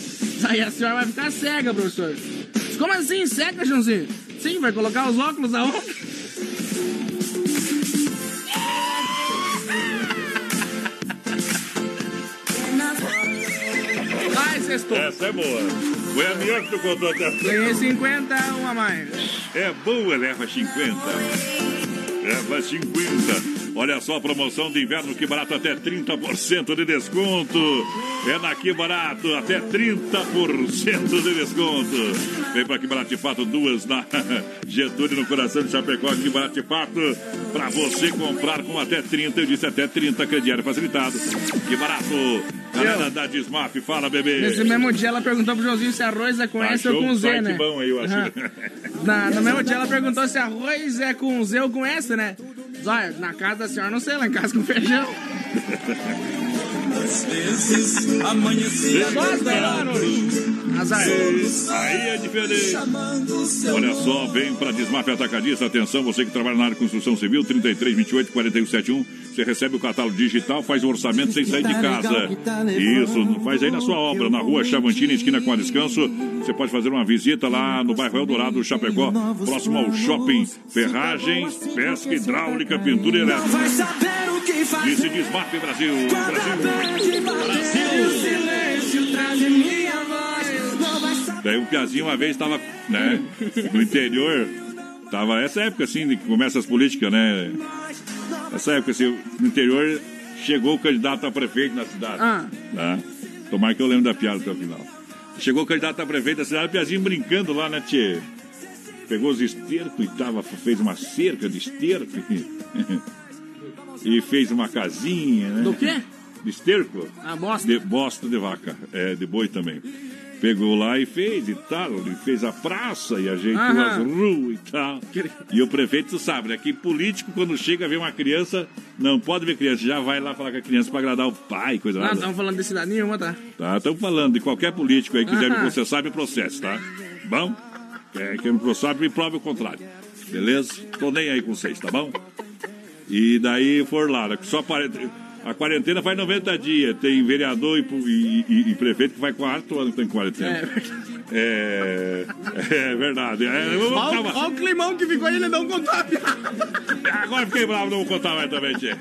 Aí a senhora vai ficar cega, professor. Como assim, cega, Joãozinho? Sim, vai colocar os óculos aonde? Sextou. Essa é boa. Foi a melhor que tu contou até agora. Ganhei 50, uma mais. É boa, leva 50. Leva 50. Olha só a promoção de inverno que barato até 30% de desconto. É na que barato, até 30% de desconto. Vem pra que barato de fato, duas na Getúlio no coração de Chapecó, que barato de fato, pra você comprar com até 30, eu disse até 30, crediário facilitado. Que barato. Galera da Desmaf, fala bebê. Nesse mesmo dia ela perguntou pro Joãozinho se arroz é com S ou com um Z, site né? bom aí, eu acho. Aham. Na, no mesmo dia ela perguntou se arroz é com Z ou com S, né? Olha, na casa da senhora não sei, lá em casa com feijão. Às vezes amanhecia Azar. Aí é diferente. Olha só, vem para Desmaf Atacadista. Atenção, você que trabalha na área de construção civil, 33, 28, 41, 71. Você recebe o catálogo digital, faz o orçamento sem sair de casa. Isso, faz aí na sua obra, na rua Chavantina, esquina com a Descanso. Você pode fazer uma visita lá no bairro Eldorado, Chapecó, próximo ao shopping. Ferragens, pesca hidráulica, pintura e elétrica. Disse Desmaf Brasil. Brasil. Daí um piazinho uma vez estava, né, no interior, tava essa época assim, que começa as políticas, né? Essa época assim, no interior chegou o candidato a prefeito na cidade. Ah. Tá? Tomara que eu lembro da piada até o final. Chegou o candidato a prefeito da cidade, o piazinho brincando lá, né, tchê? Pegou os estercos e tava, fez uma cerca de esterco e fez uma casinha, né? Do quê? De esterco? Ah, bosta. De bosta de vaca, é, de boi também. Pegou lá e fez e tal, e fez a praça e ajeitou Aham. as ruas e tal. E o prefeito, sabe, né? Que político, quando chega ver uma criança, não pode ver criança, já vai lá falar com a criança pra agradar o pai, coisa Ah, lá. estamos falando de cidade nenhuma, tá? Tá, estamos falando de qualquer político aí que quiser me processar, me processe, tá? Bom? Quer, quer me processar, me prove o contrário. Beleza? Tô nem aí com vocês, tá bom? E daí for lá, né? Só pare- a quarentena faz 90 dias. Tem vereador e, e- e- e prefeito que vai quatro anos que tem quarentena. É, é verdade. É, eu vou Olha olha o climão que ficou aí, ele não contou a piada. Agora fiquei bravo, não vou contar mais também, tchê.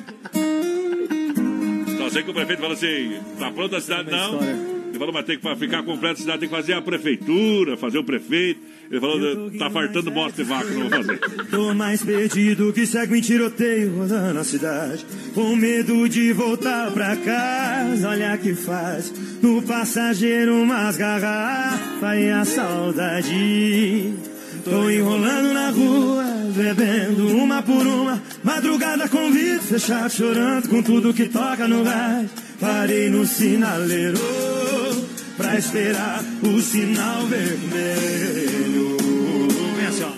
Só sei que o prefeito falou assim: tá pronta a cidade? Não. Ele falou, mas tem que ficar completa a cidade, tem que fazer a prefeitura, fazer o prefeito. Ele falou, tá fartando bosta de vaca, não vou fazer. Tô mais perdido que segue em tiroteio rodando a cidade. Com medo de voltar pra casa, olha que faz. No passageiro umas garrafas e a saudade. Tô enrolando na rua, bebendo uma por uma. Madrugada com vidro fechado, chorando com tudo que toca no rádio. Parei no sinaleiro pra esperar o sinal vermelho. Vem assim, ó.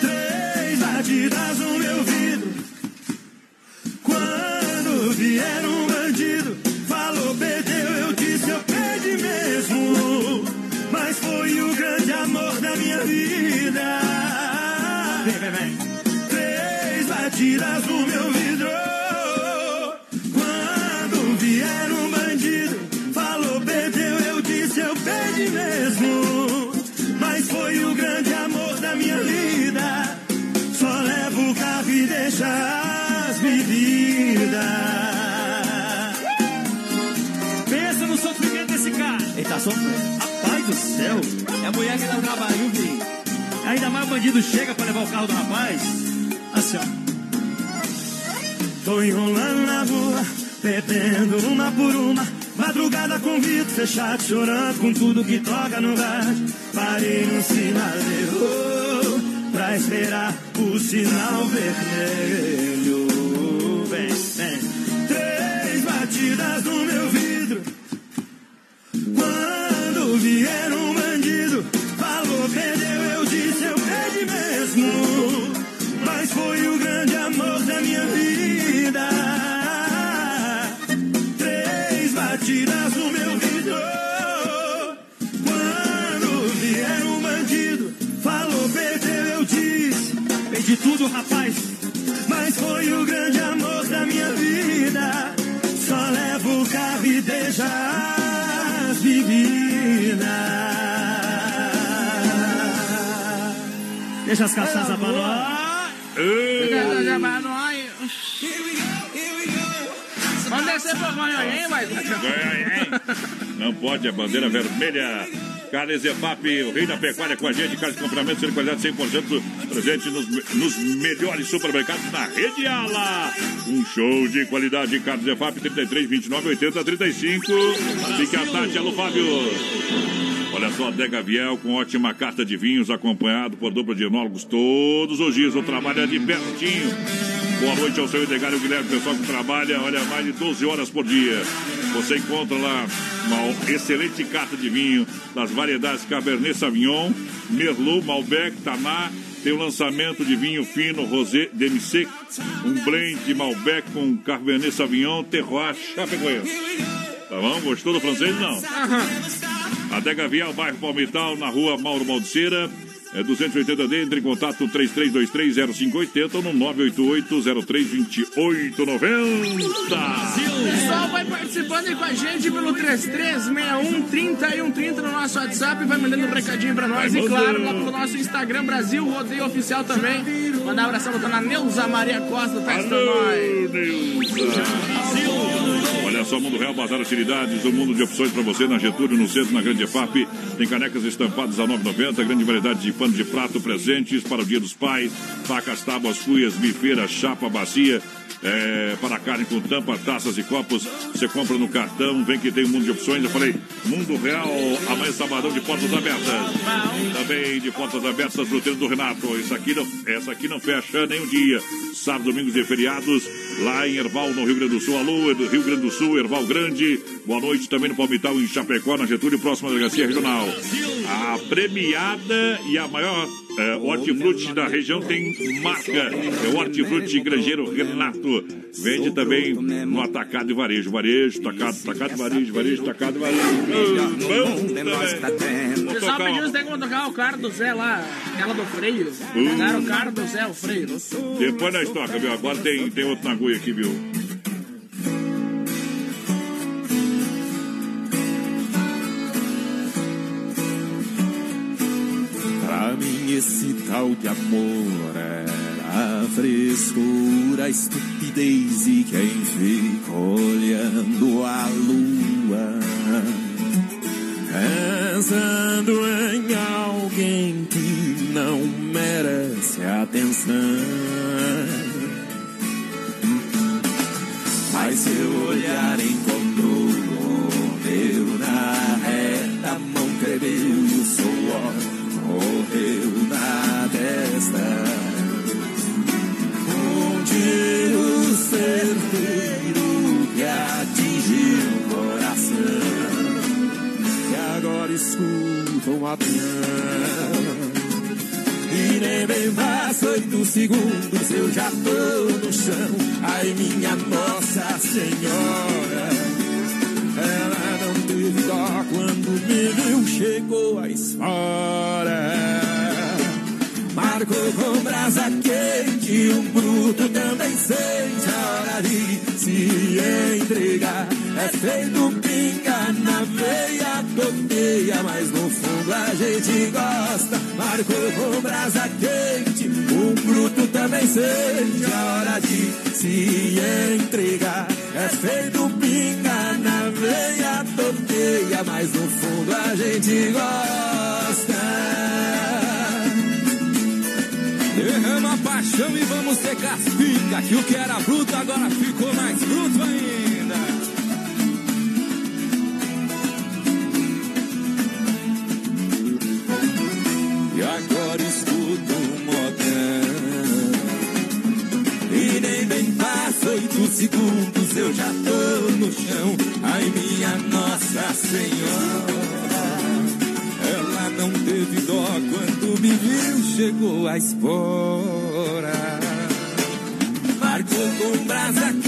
Três batidas no meu vidro. Quando vier um bandido, falou, perdeu, eu disse, eu perdi mesmo. Mas foi o grande amor da minha vida. Vem, vem, vem. Três batidas no meu vidro. Tá sofrendo. Rapaz do céu. É a mulher que dá trabalho, viu? Ainda mais o bandido chega pra levar o carro do rapaz. Assim, ó. Tô enrolando na rua, bebendo uma por uma. Madrugada com vidro fechado, chorando com tudo que toca no rádio. Parei no sinaleiro pra esperar o sinal vermelho. Vem, vem. Três batidas no meu vidro. Quando vier um bandido, falou, perdeu, eu disse, eu perdi mesmo. Mas foi o grande amor da minha vida. Três batidas no meu vidro. Quando vier um bandido, falou, perdeu, eu disse, perdi tudo, rapaz. Mas foi o grande amor da minha vida. Só levo o carro bebidas. Deixa as cachaças pra nós. Vamos descer pro Goiânia, hein? Não pode, a bandeira vermelha. Carnes EFAP, o rei da pecuária com a gente, carne de comprimento, sendo qualidade 100% presente nos, nos melhores supermercados na rede Ala. Um show de qualidade, carnes EFAP 33, 29, 80, 35. Fique à tarde, alô Fábio. Olha só, Dega Viel com ótima carta de vinhos, acompanhado por dupla de enólogos todos os dias. O trabalho é de pertinho. Boa noite ao seu Edgar e o Guilherme, pessoal que trabalha, olha, mais de 12 horas por dia. Você encontra lá uma excelente carta de vinho das variedades Cabernet Sauvignon, Merlot, Malbec, Taná. Tem o lançamento de vinho fino, Rosé, DMC, um blend de Malbec com Cabernet Sauvignon, Terroir, Chapecoense. Tá bom? Gostou do francês? Não. Adega Vial, bairro Palmital, na rua Mauro Baldiceira. É 280D, entre em contato 33230580 ou no 988-032890. O pessoal vai participando aí com a gente pelo 3361 3130 no nosso WhatsApp, vai mandando um recadinho pra nós. Vai e claro, lá pelo nosso Instagram, Brasil Rodeio Oficial também. Mandar um abração pra dona Neuza Maria Costa, tá nós. Olha só, Mundo Real, Bazar Utilidades, um mundo de opções para você na Getúlio, no centro, na Grande EFAP. Tem canecas estampadas a 9,90, grande variedade de pano de prato, presentes para o Dia dos Pais, facas, tábuas, cuias, bifeira, chapa, bacia. É, para carne com tampa, taças e copos, você compra no cartão, vem que tem um mundo de opções. Eu falei, Mundo Real, amanhã sabadão de portas abertas. Também de portas abertas, fruteiro do Renato. Isso aqui não, essa aqui não fecha nem um dia. Sábado, domingos e feriados, lá em Erval, no Rio Grande do Sul. Alô, Rio Grande do Sul, Erval Grande. Boa noite também no Palmital, em Chapecó, na Getúlio, próxima delegacia regional. A premiada e a maior é, hortifruti da região tem marca. É o Hortifruti Grangeiro Renato. Vende também no atacado e varejo. Varejo, atacado, atacado varejo, varejo, atacado varejo. Bom. O pessoal pediu se tem como tocar o carro do Zé lá, aquela do freio. Hum. Pegaram o carro do Zé, o freio. Depois nós toca, viu? Agora tem, tem outro na agulha aqui, viu? Esse tal de amor era frescura, estupidez e quem fica olhando a lua. Pensando em alguém que não merece atenção. Mas seu olhar encontrou certeiro que atingiu o coração e agora escuta um avião. E nem bem passa oito segundos, eu já tô no chão. Ai, minha Nossa Senhora, ela não teve dó quando me viu, chegou a esfora. Marcou com brasa quente, um bruto também sente a hora de se entregar. É feito pinga na veia, toteia, mas no fundo a gente gosta. Marcou com brasa quente, um bruto também sente a hora de se entregar. É feito pinga na veia, toteia, mas no fundo a gente gosta. Paixão e vamos secar as. Que o que era bruto agora ficou mais bruto chegou a espora. Marcou com brasa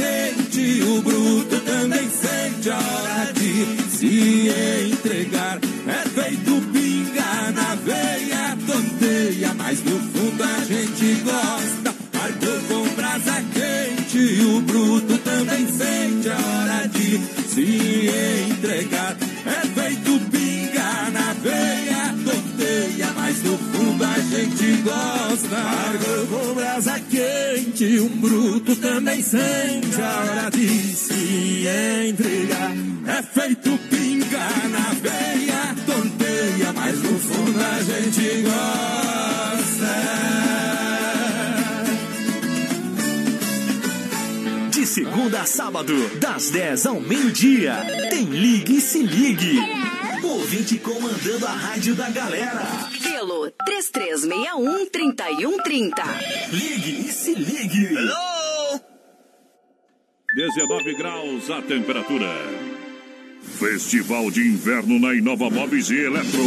sente a hora de se entregar. É feito pinga na veia, tonteia, mas no fundo a gente gosta. De segunda a sábado, das 10 ao meio-dia, tem Ligue e Se Ligue. Ouvinte comandando a rádio da galera. 19 graus a temperatura. Festival de Inverno na Inova Móveis e Eletro.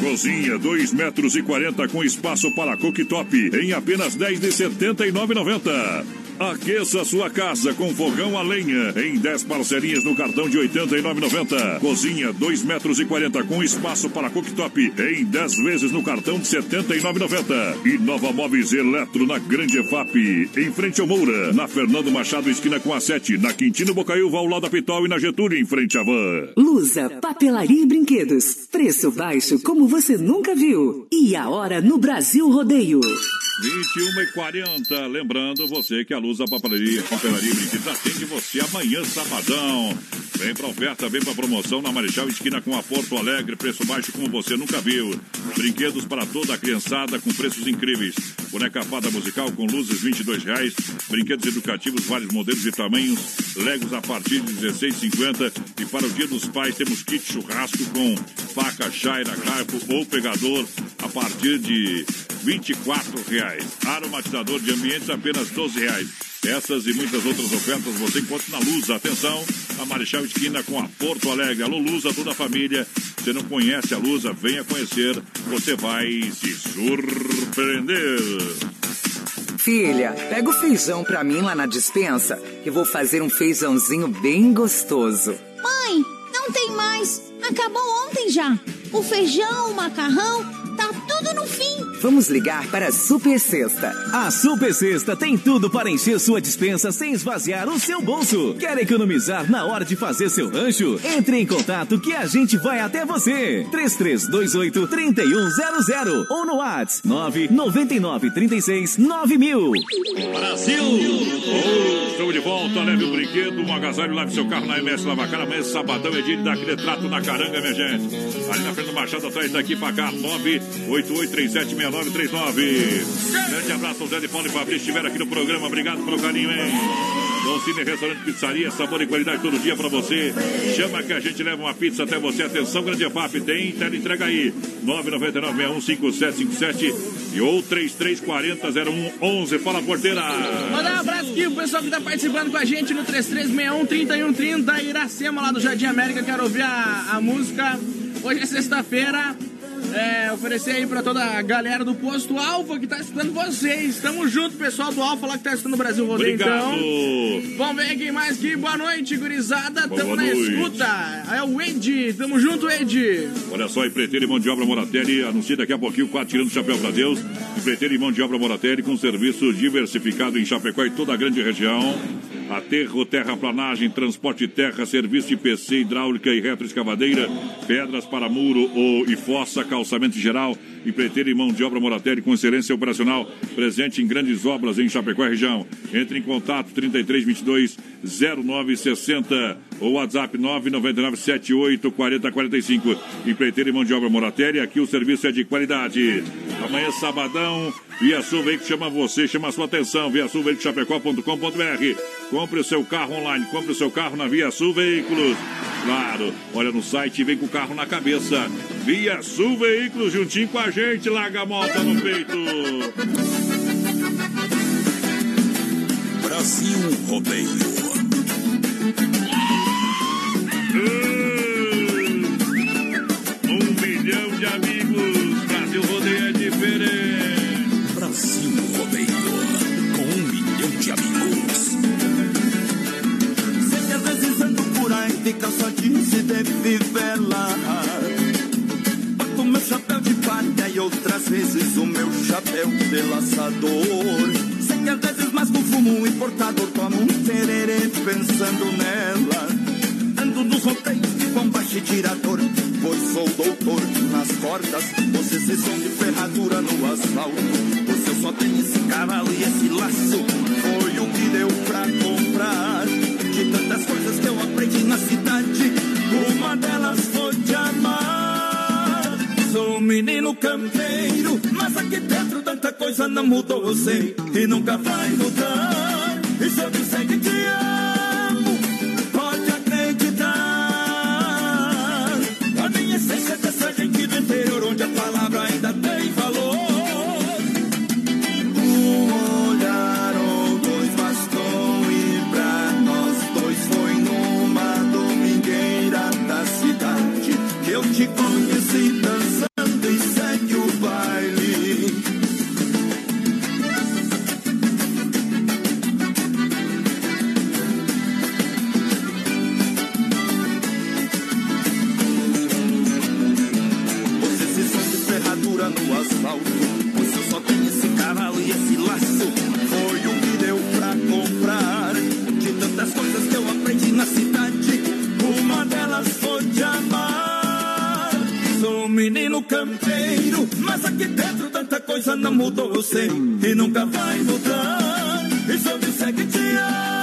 Cozinha 2 metros e 40 com espaço para cooktop em apenas 10 de R$ 79,90. Aqueça sua casa com fogão a lenha em 10 parcelinhas no cartão de R$ 89,90. Cozinha 2 metros e 40 com espaço para cooktop em 10 vezes no cartão de R$ 79,90. E Nova Móveis Eletro na Grande EFAP, em frente ao Moura, na Fernando Machado, esquina com a 7, na Quintino Bocaiúva, ao lado da Pitol e na Getúlio, em frente à Van. Lusa, papelaria e brinquedos. Preço baixo como você nunca viu. E a hora no Brasil Rodeio. 21 e 40 Lembrando você que a Luz da Papelaria, Papelaria Brinquedos atende você amanhã, sabadão. Vem pra oferta, vem pra promoção na Marechal Esquina com a Porto Alegre. Preço baixo como você nunca viu. Brinquedos para toda a criançada com preços incríveis. Boneca fada musical com luzes 22 reais. Brinquedos educativos, vários modelos e tamanhos. Legos a partir de R$ 16,50. E para o Dia dos Pais temos kit churrasco com faca, chaira, garfo ou pegador a partir de 24 reais. Aromatizador de ambientes apenas 12 reais. Essas e muitas outras ofertas você encontra na Luz. Atenção, a Marechal Esquina com a Porto Alegre. Alô, Luz, a toda a família. Você não conhece a Lusa, venha conhecer. Você vai se surpreender. Filha, pega o feijão pra mim lá na dispensa, que vou fazer um feijãozinho bem gostoso. Mãe, não tem mais. Acabou ontem já. O feijão, o macarrão, tá tudo no fim. Vamos ligar para a Super Sexta. A Super Sexta tem tudo para encher sua dispensa sem esvaziar o seu bolso. Quer economizar na hora de fazer seu rancho? Entre em contato que a gente vai até você. 3328 3100 ou no WhatsApp 999 36 9000. Brasil! Oh, estamos de volta, leve o brinquedo, um agasalho, lave seu carro na MS Lavacar. Amanhã, sabadão, é dia de dar aquele trato na caranga, minha gente. Ali na frente do Machado, atrás daqui pra cá, 988376939. Grande abraço ao Zé de Paulo e Fabrício, estiveram aqui no programa. Obrigado pelo carinho, hein? Dom Cine Restaurante Pizzaria, sabor e qualidade todo dia pra você. Chama que a gente leva uma pizza até você. Atenção, Grande EFAP, tem tela entrega aí. 999-615757 e ou 3340-0111. Fala, porteira! Mandar um abraço aqui, o pessoal que tá participando com a gente no 3361-3130, Iracema lá do Jardim América. Quero ouvir a, a música. Hoje é sexta-feira. É, oferecer aí pra toda a galera do posto Alfa que tá escutando vocês. Tamo junto, pessoal do Alfa lá que tá escutando o Brasil Rodeio. Obrigado. Então, vamos ver quem mais aqui. Boa noite, gurizada. Boa Tamo na noite. escuta. É o Ed. Tamo junto, Ed. Olha só, empreiteiro e mão de obra Moratelli anuncia daqui a pouquinho, quatro tirando o chapéu pra Deus. Empreiteiro e mão de obra Moratelli com serviço diversificado em Chapecó e toda a grande região. Aterro, terraplanagem, transporte de terra, serviço de PC, hidráulica e retroescavadeira, pedras para muro ou e fossa, calçamento geral, empreiteiro e mão de obra Moratelli com excelência operacional, presente em grandes obras em Chapecó e região. Entre em contato 3322 0960 ou WhatsApp 999 78 40 45. Empreiteiro e mão de obra Moratelli, aqui o serviço é de qualidade. Amanhã, sabadão, Via Sul Veículos chama você, chama a sua atenção, via sul Chapecó.com.br. Compre o seu carro online, compre o seu carro na Via Sul Veículos. Claro, olha no site e vem com o carro na cabeça. Via Sul Veículos, juntinho com a gente, larga a moto no peito. Brasil Rodeio. Um milhão de amigos, ando por aí de calça jeans e de fivela Boto meu chapéu de palha e outras vezes o meu chapéu de laçador Sei que às vezes mais com fumo importado tomo um tererê pensando nela. Ando nos rodeios de bombacha e tirador Pois sou doutor nas cordas. Vocês se som de ferradura no asfalto Pois eu só tenho esse cavalo e esse laço. Foi o que deu pra comprar. De tantas coisas na cidade. Uma delas foi te amar. Sou um menino campeiro Mas aqui dentro tanta coisa não mudou Eu sei e nunca vai mudar. E se eu disser que te amo Mas aqui dentro tanta coisa não mudou, eu sei. E nunca vai mudar. E se eu segue que te amo.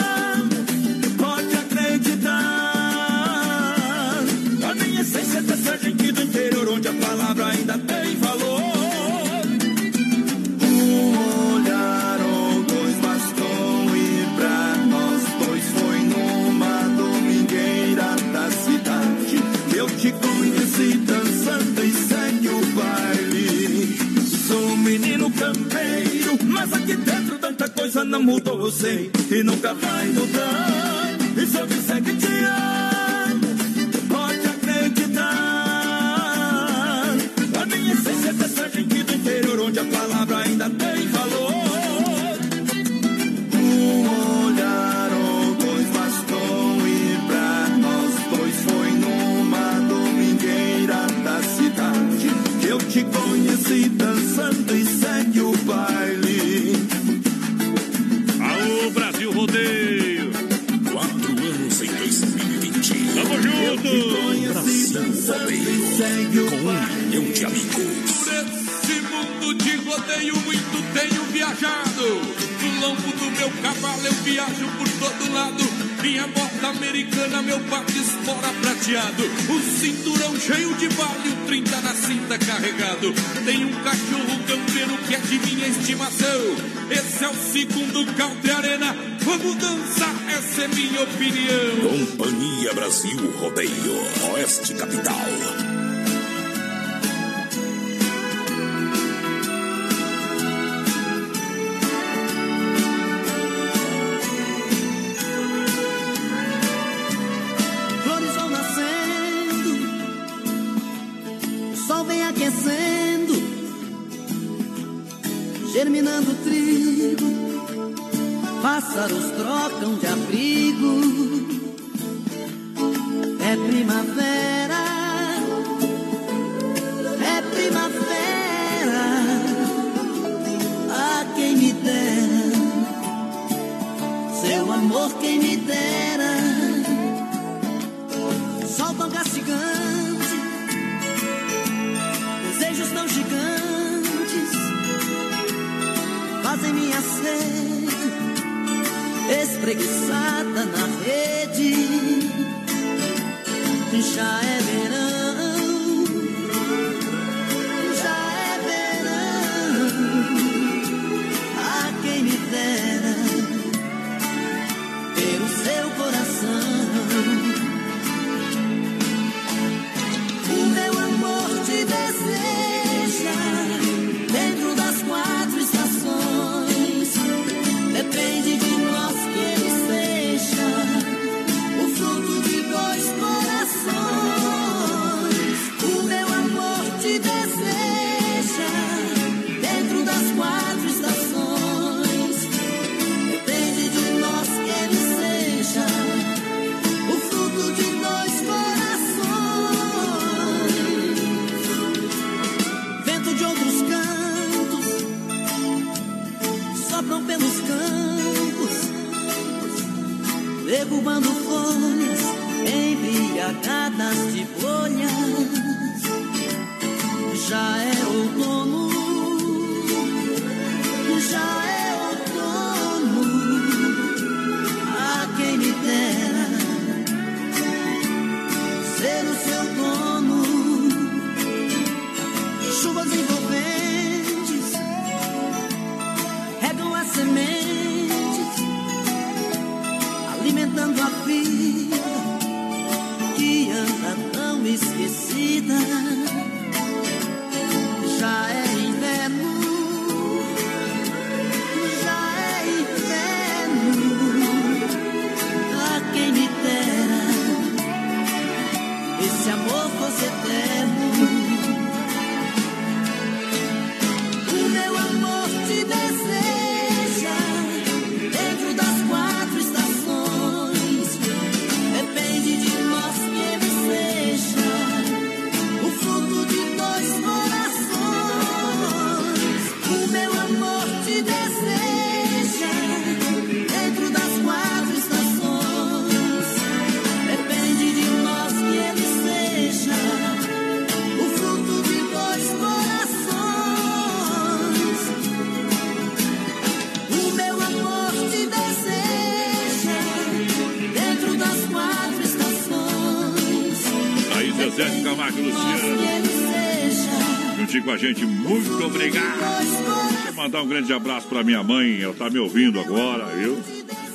Mandar um grande abraço pra minha mãe, ela tá me ouvindo agora, viu?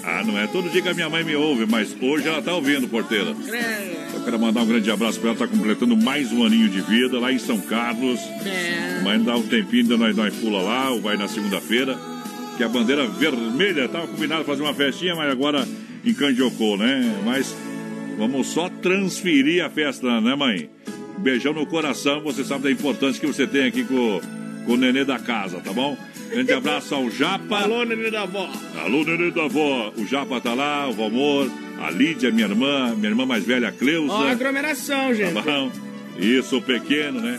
Ah, não é todo dia que a minha mãe me ouve, mas hoje ela tá ouvindo, porteira. Eu quero mandar um grande abraço pra ela, tá completando mais um aninho de vida lá em São Carlos. É. Mas dá um tempinho, ainda nós, nós pula lá, ou vai na segunda-feira. Que a bandeira vermelha, tava combinado fazer uma festinha, mas agora encandiocou, né? Mas vamos só transferir a festa, né, mãe? Beijão no coração, você sabe da importância que você tem aqui com, com o nenê da casa, tá bom? Grande abraço ao Japa. Alô, nenê da avó. Alô, nenê da avó. O Japa tá lá, o Valmor, a Lídia, minha irmã, minha irmã mais velha, a Cleusa. Ó, aglomeração, gente. Tá bom? Isso, o pequeno, né?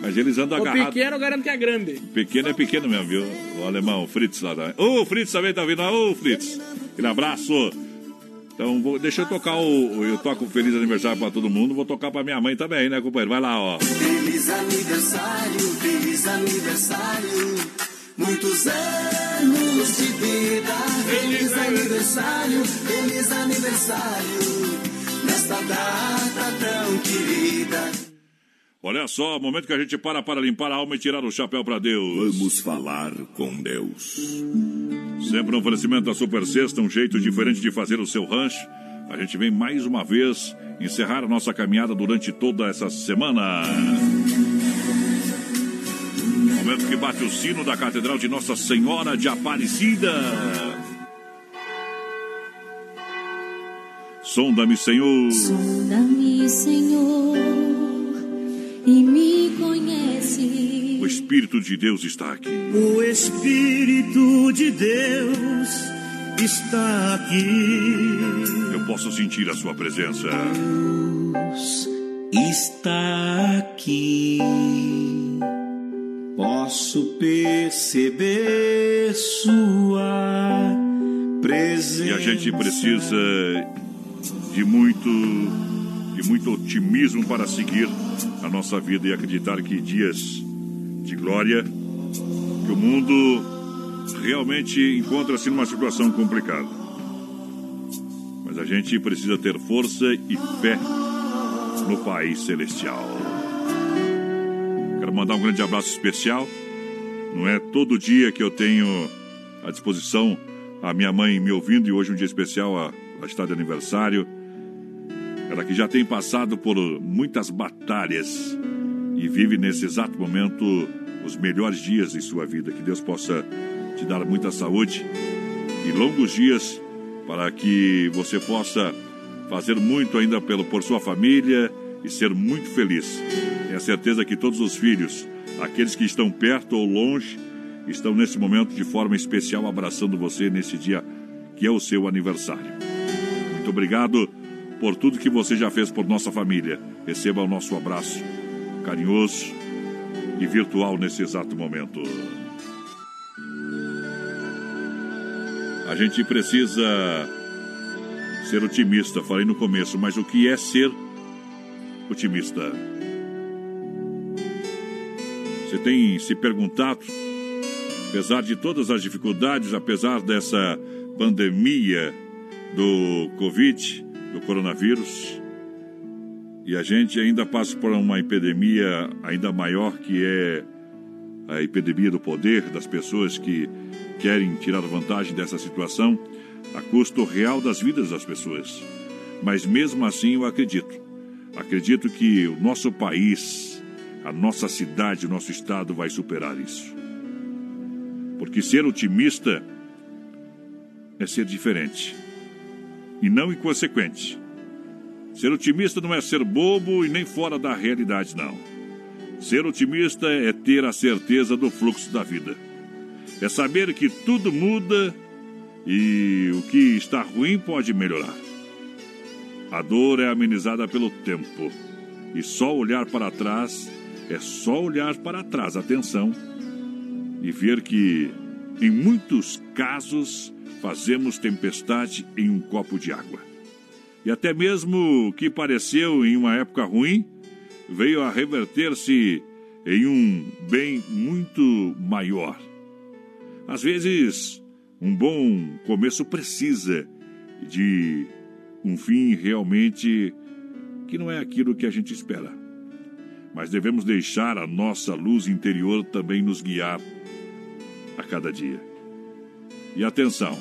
Mas eles andam O agarrados. pequeno eu garanto que é grande. Pequeno é pequeno mesmo, viu? O alemão, o Fritz lá. Tá? Ô, o Fritz também tá vindo. Ô, Fritz. Aquele abraço. Então, vou, deixa eu tocar o. Eu toco Feliz Aniversário pra todo mundo. Vou tocar pra minha mãe também, né, companheiro? Vai lá, ó. Feliz aniversário, feliz aniversário, muitos anos de vida. Feliz aniversário, feliz aniversário, nesta data tão querida. Olha só, momento que a gente para para limpar a alma e tirar o chapéu pra Deus. Vamos falar com Deus. Sempre um oferecimento da Super Sexta, um jeito diferente de fazer o seu rancho. A gente vem mais uma vez encerrar a nossa caminhada durante toda essa semana. Momento que bate o sino da Catedral de Nossa Senhora de Aparecida. Sonda-me, Senhor. Sonda-me, Senhor, e me conhece. O Espírito de Deus está aqui. O Espírito de Deus está aqui. Eu posso sentir a sua presença. está aqui. Posso perceber sua presença. E a gente precisa de muito, de muito otimismo para seguir a nossa vida e acreditar que dias de glória, que o mundo realmente encontra-se numa situação complicada. Mas a gente precisa ter força e fé no país celestial. Mandar um grande abraço especial. Não é todo dia que eu tenho à disposição a minha mãe me ouvindo e hoje é um dia especial, a- ela está de aniversário. Ela que já tem passado por muitas batalhas e vive nesse exato momento os melhores dias em sua vida. Que Deus possa te dar muita saúde e longos dias para que você possa fazer muito ainda pelo, por sua família e ser muito feliz. Tenha certeza que todos os filhos, aqueles que estão perto ou longe, estão nesse momento de forma especial abraçando você nesse dia que é o seu aniversário. Muito obrigado por tudo que você já fez por nossa família. Receba o nosso abraço carinhoso e virtual nesse exato momento. A gente precisa ser otimista, falei no começo, mas o que é ser otimista? Você tem se perguntado, apesar de todas as dificuldades, apesar dessa pandemia do Covid, do coronavírus, e a gente ainda passa por uma epidemia ainda maior que é a epidemia do poder das pessoas que querem tirar vantagem dessa situação a custo real das vidas das pessoas. Mas mesmo assim eu acredito. Acredito que o nosso país, a nossa cidade, o nosso estado vai superar isso. Porque ser otimista é ser diferente e não inconsequente. Ser otimista não é ser bobo e nem fora da realidade, não. Ser otimista é ter a certeza do fluxo da vida. É saber que tudo muda e o que está ruim pode melhorar. A dor é amenizada pelo tempo. E só olhar para trás é só olhar para trás, atenção, e ver que, em muitos casos, fazemos tempestade em um copo de água. E até mesmo o que pareceu em uma época ruim veio a reverter-se em um bem muito maior. Às vezes, um bom começo precisa de um fim realmente que não é aquilo que a gente espera. Mas devemos deixar a nossa luz interior também nos guiar a cada dia. E atenção,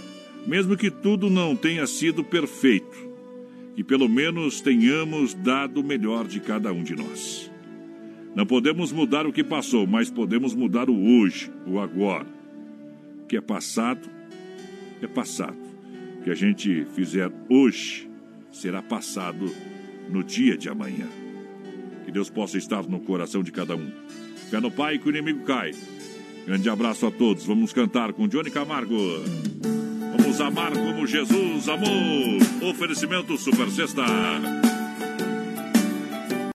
mesmo que tudo não tenha sido perfeito, que pelo menos tenhamos dado o melhor de cada um de nós. Não podemos mudar o que passou, mas podemos mudar o hoje, o agora. O que é passado, é passado. O que a gente fizer hoje será passado no dia de amanhã. Que Deus possa estar no coração de cada um. Fé no Pai que o inimigo cai. Grande abraço a todos. Vamos cantar com Johnny Camargo. Vamos amar como Jesus amou. Oferecimento Super Sexta.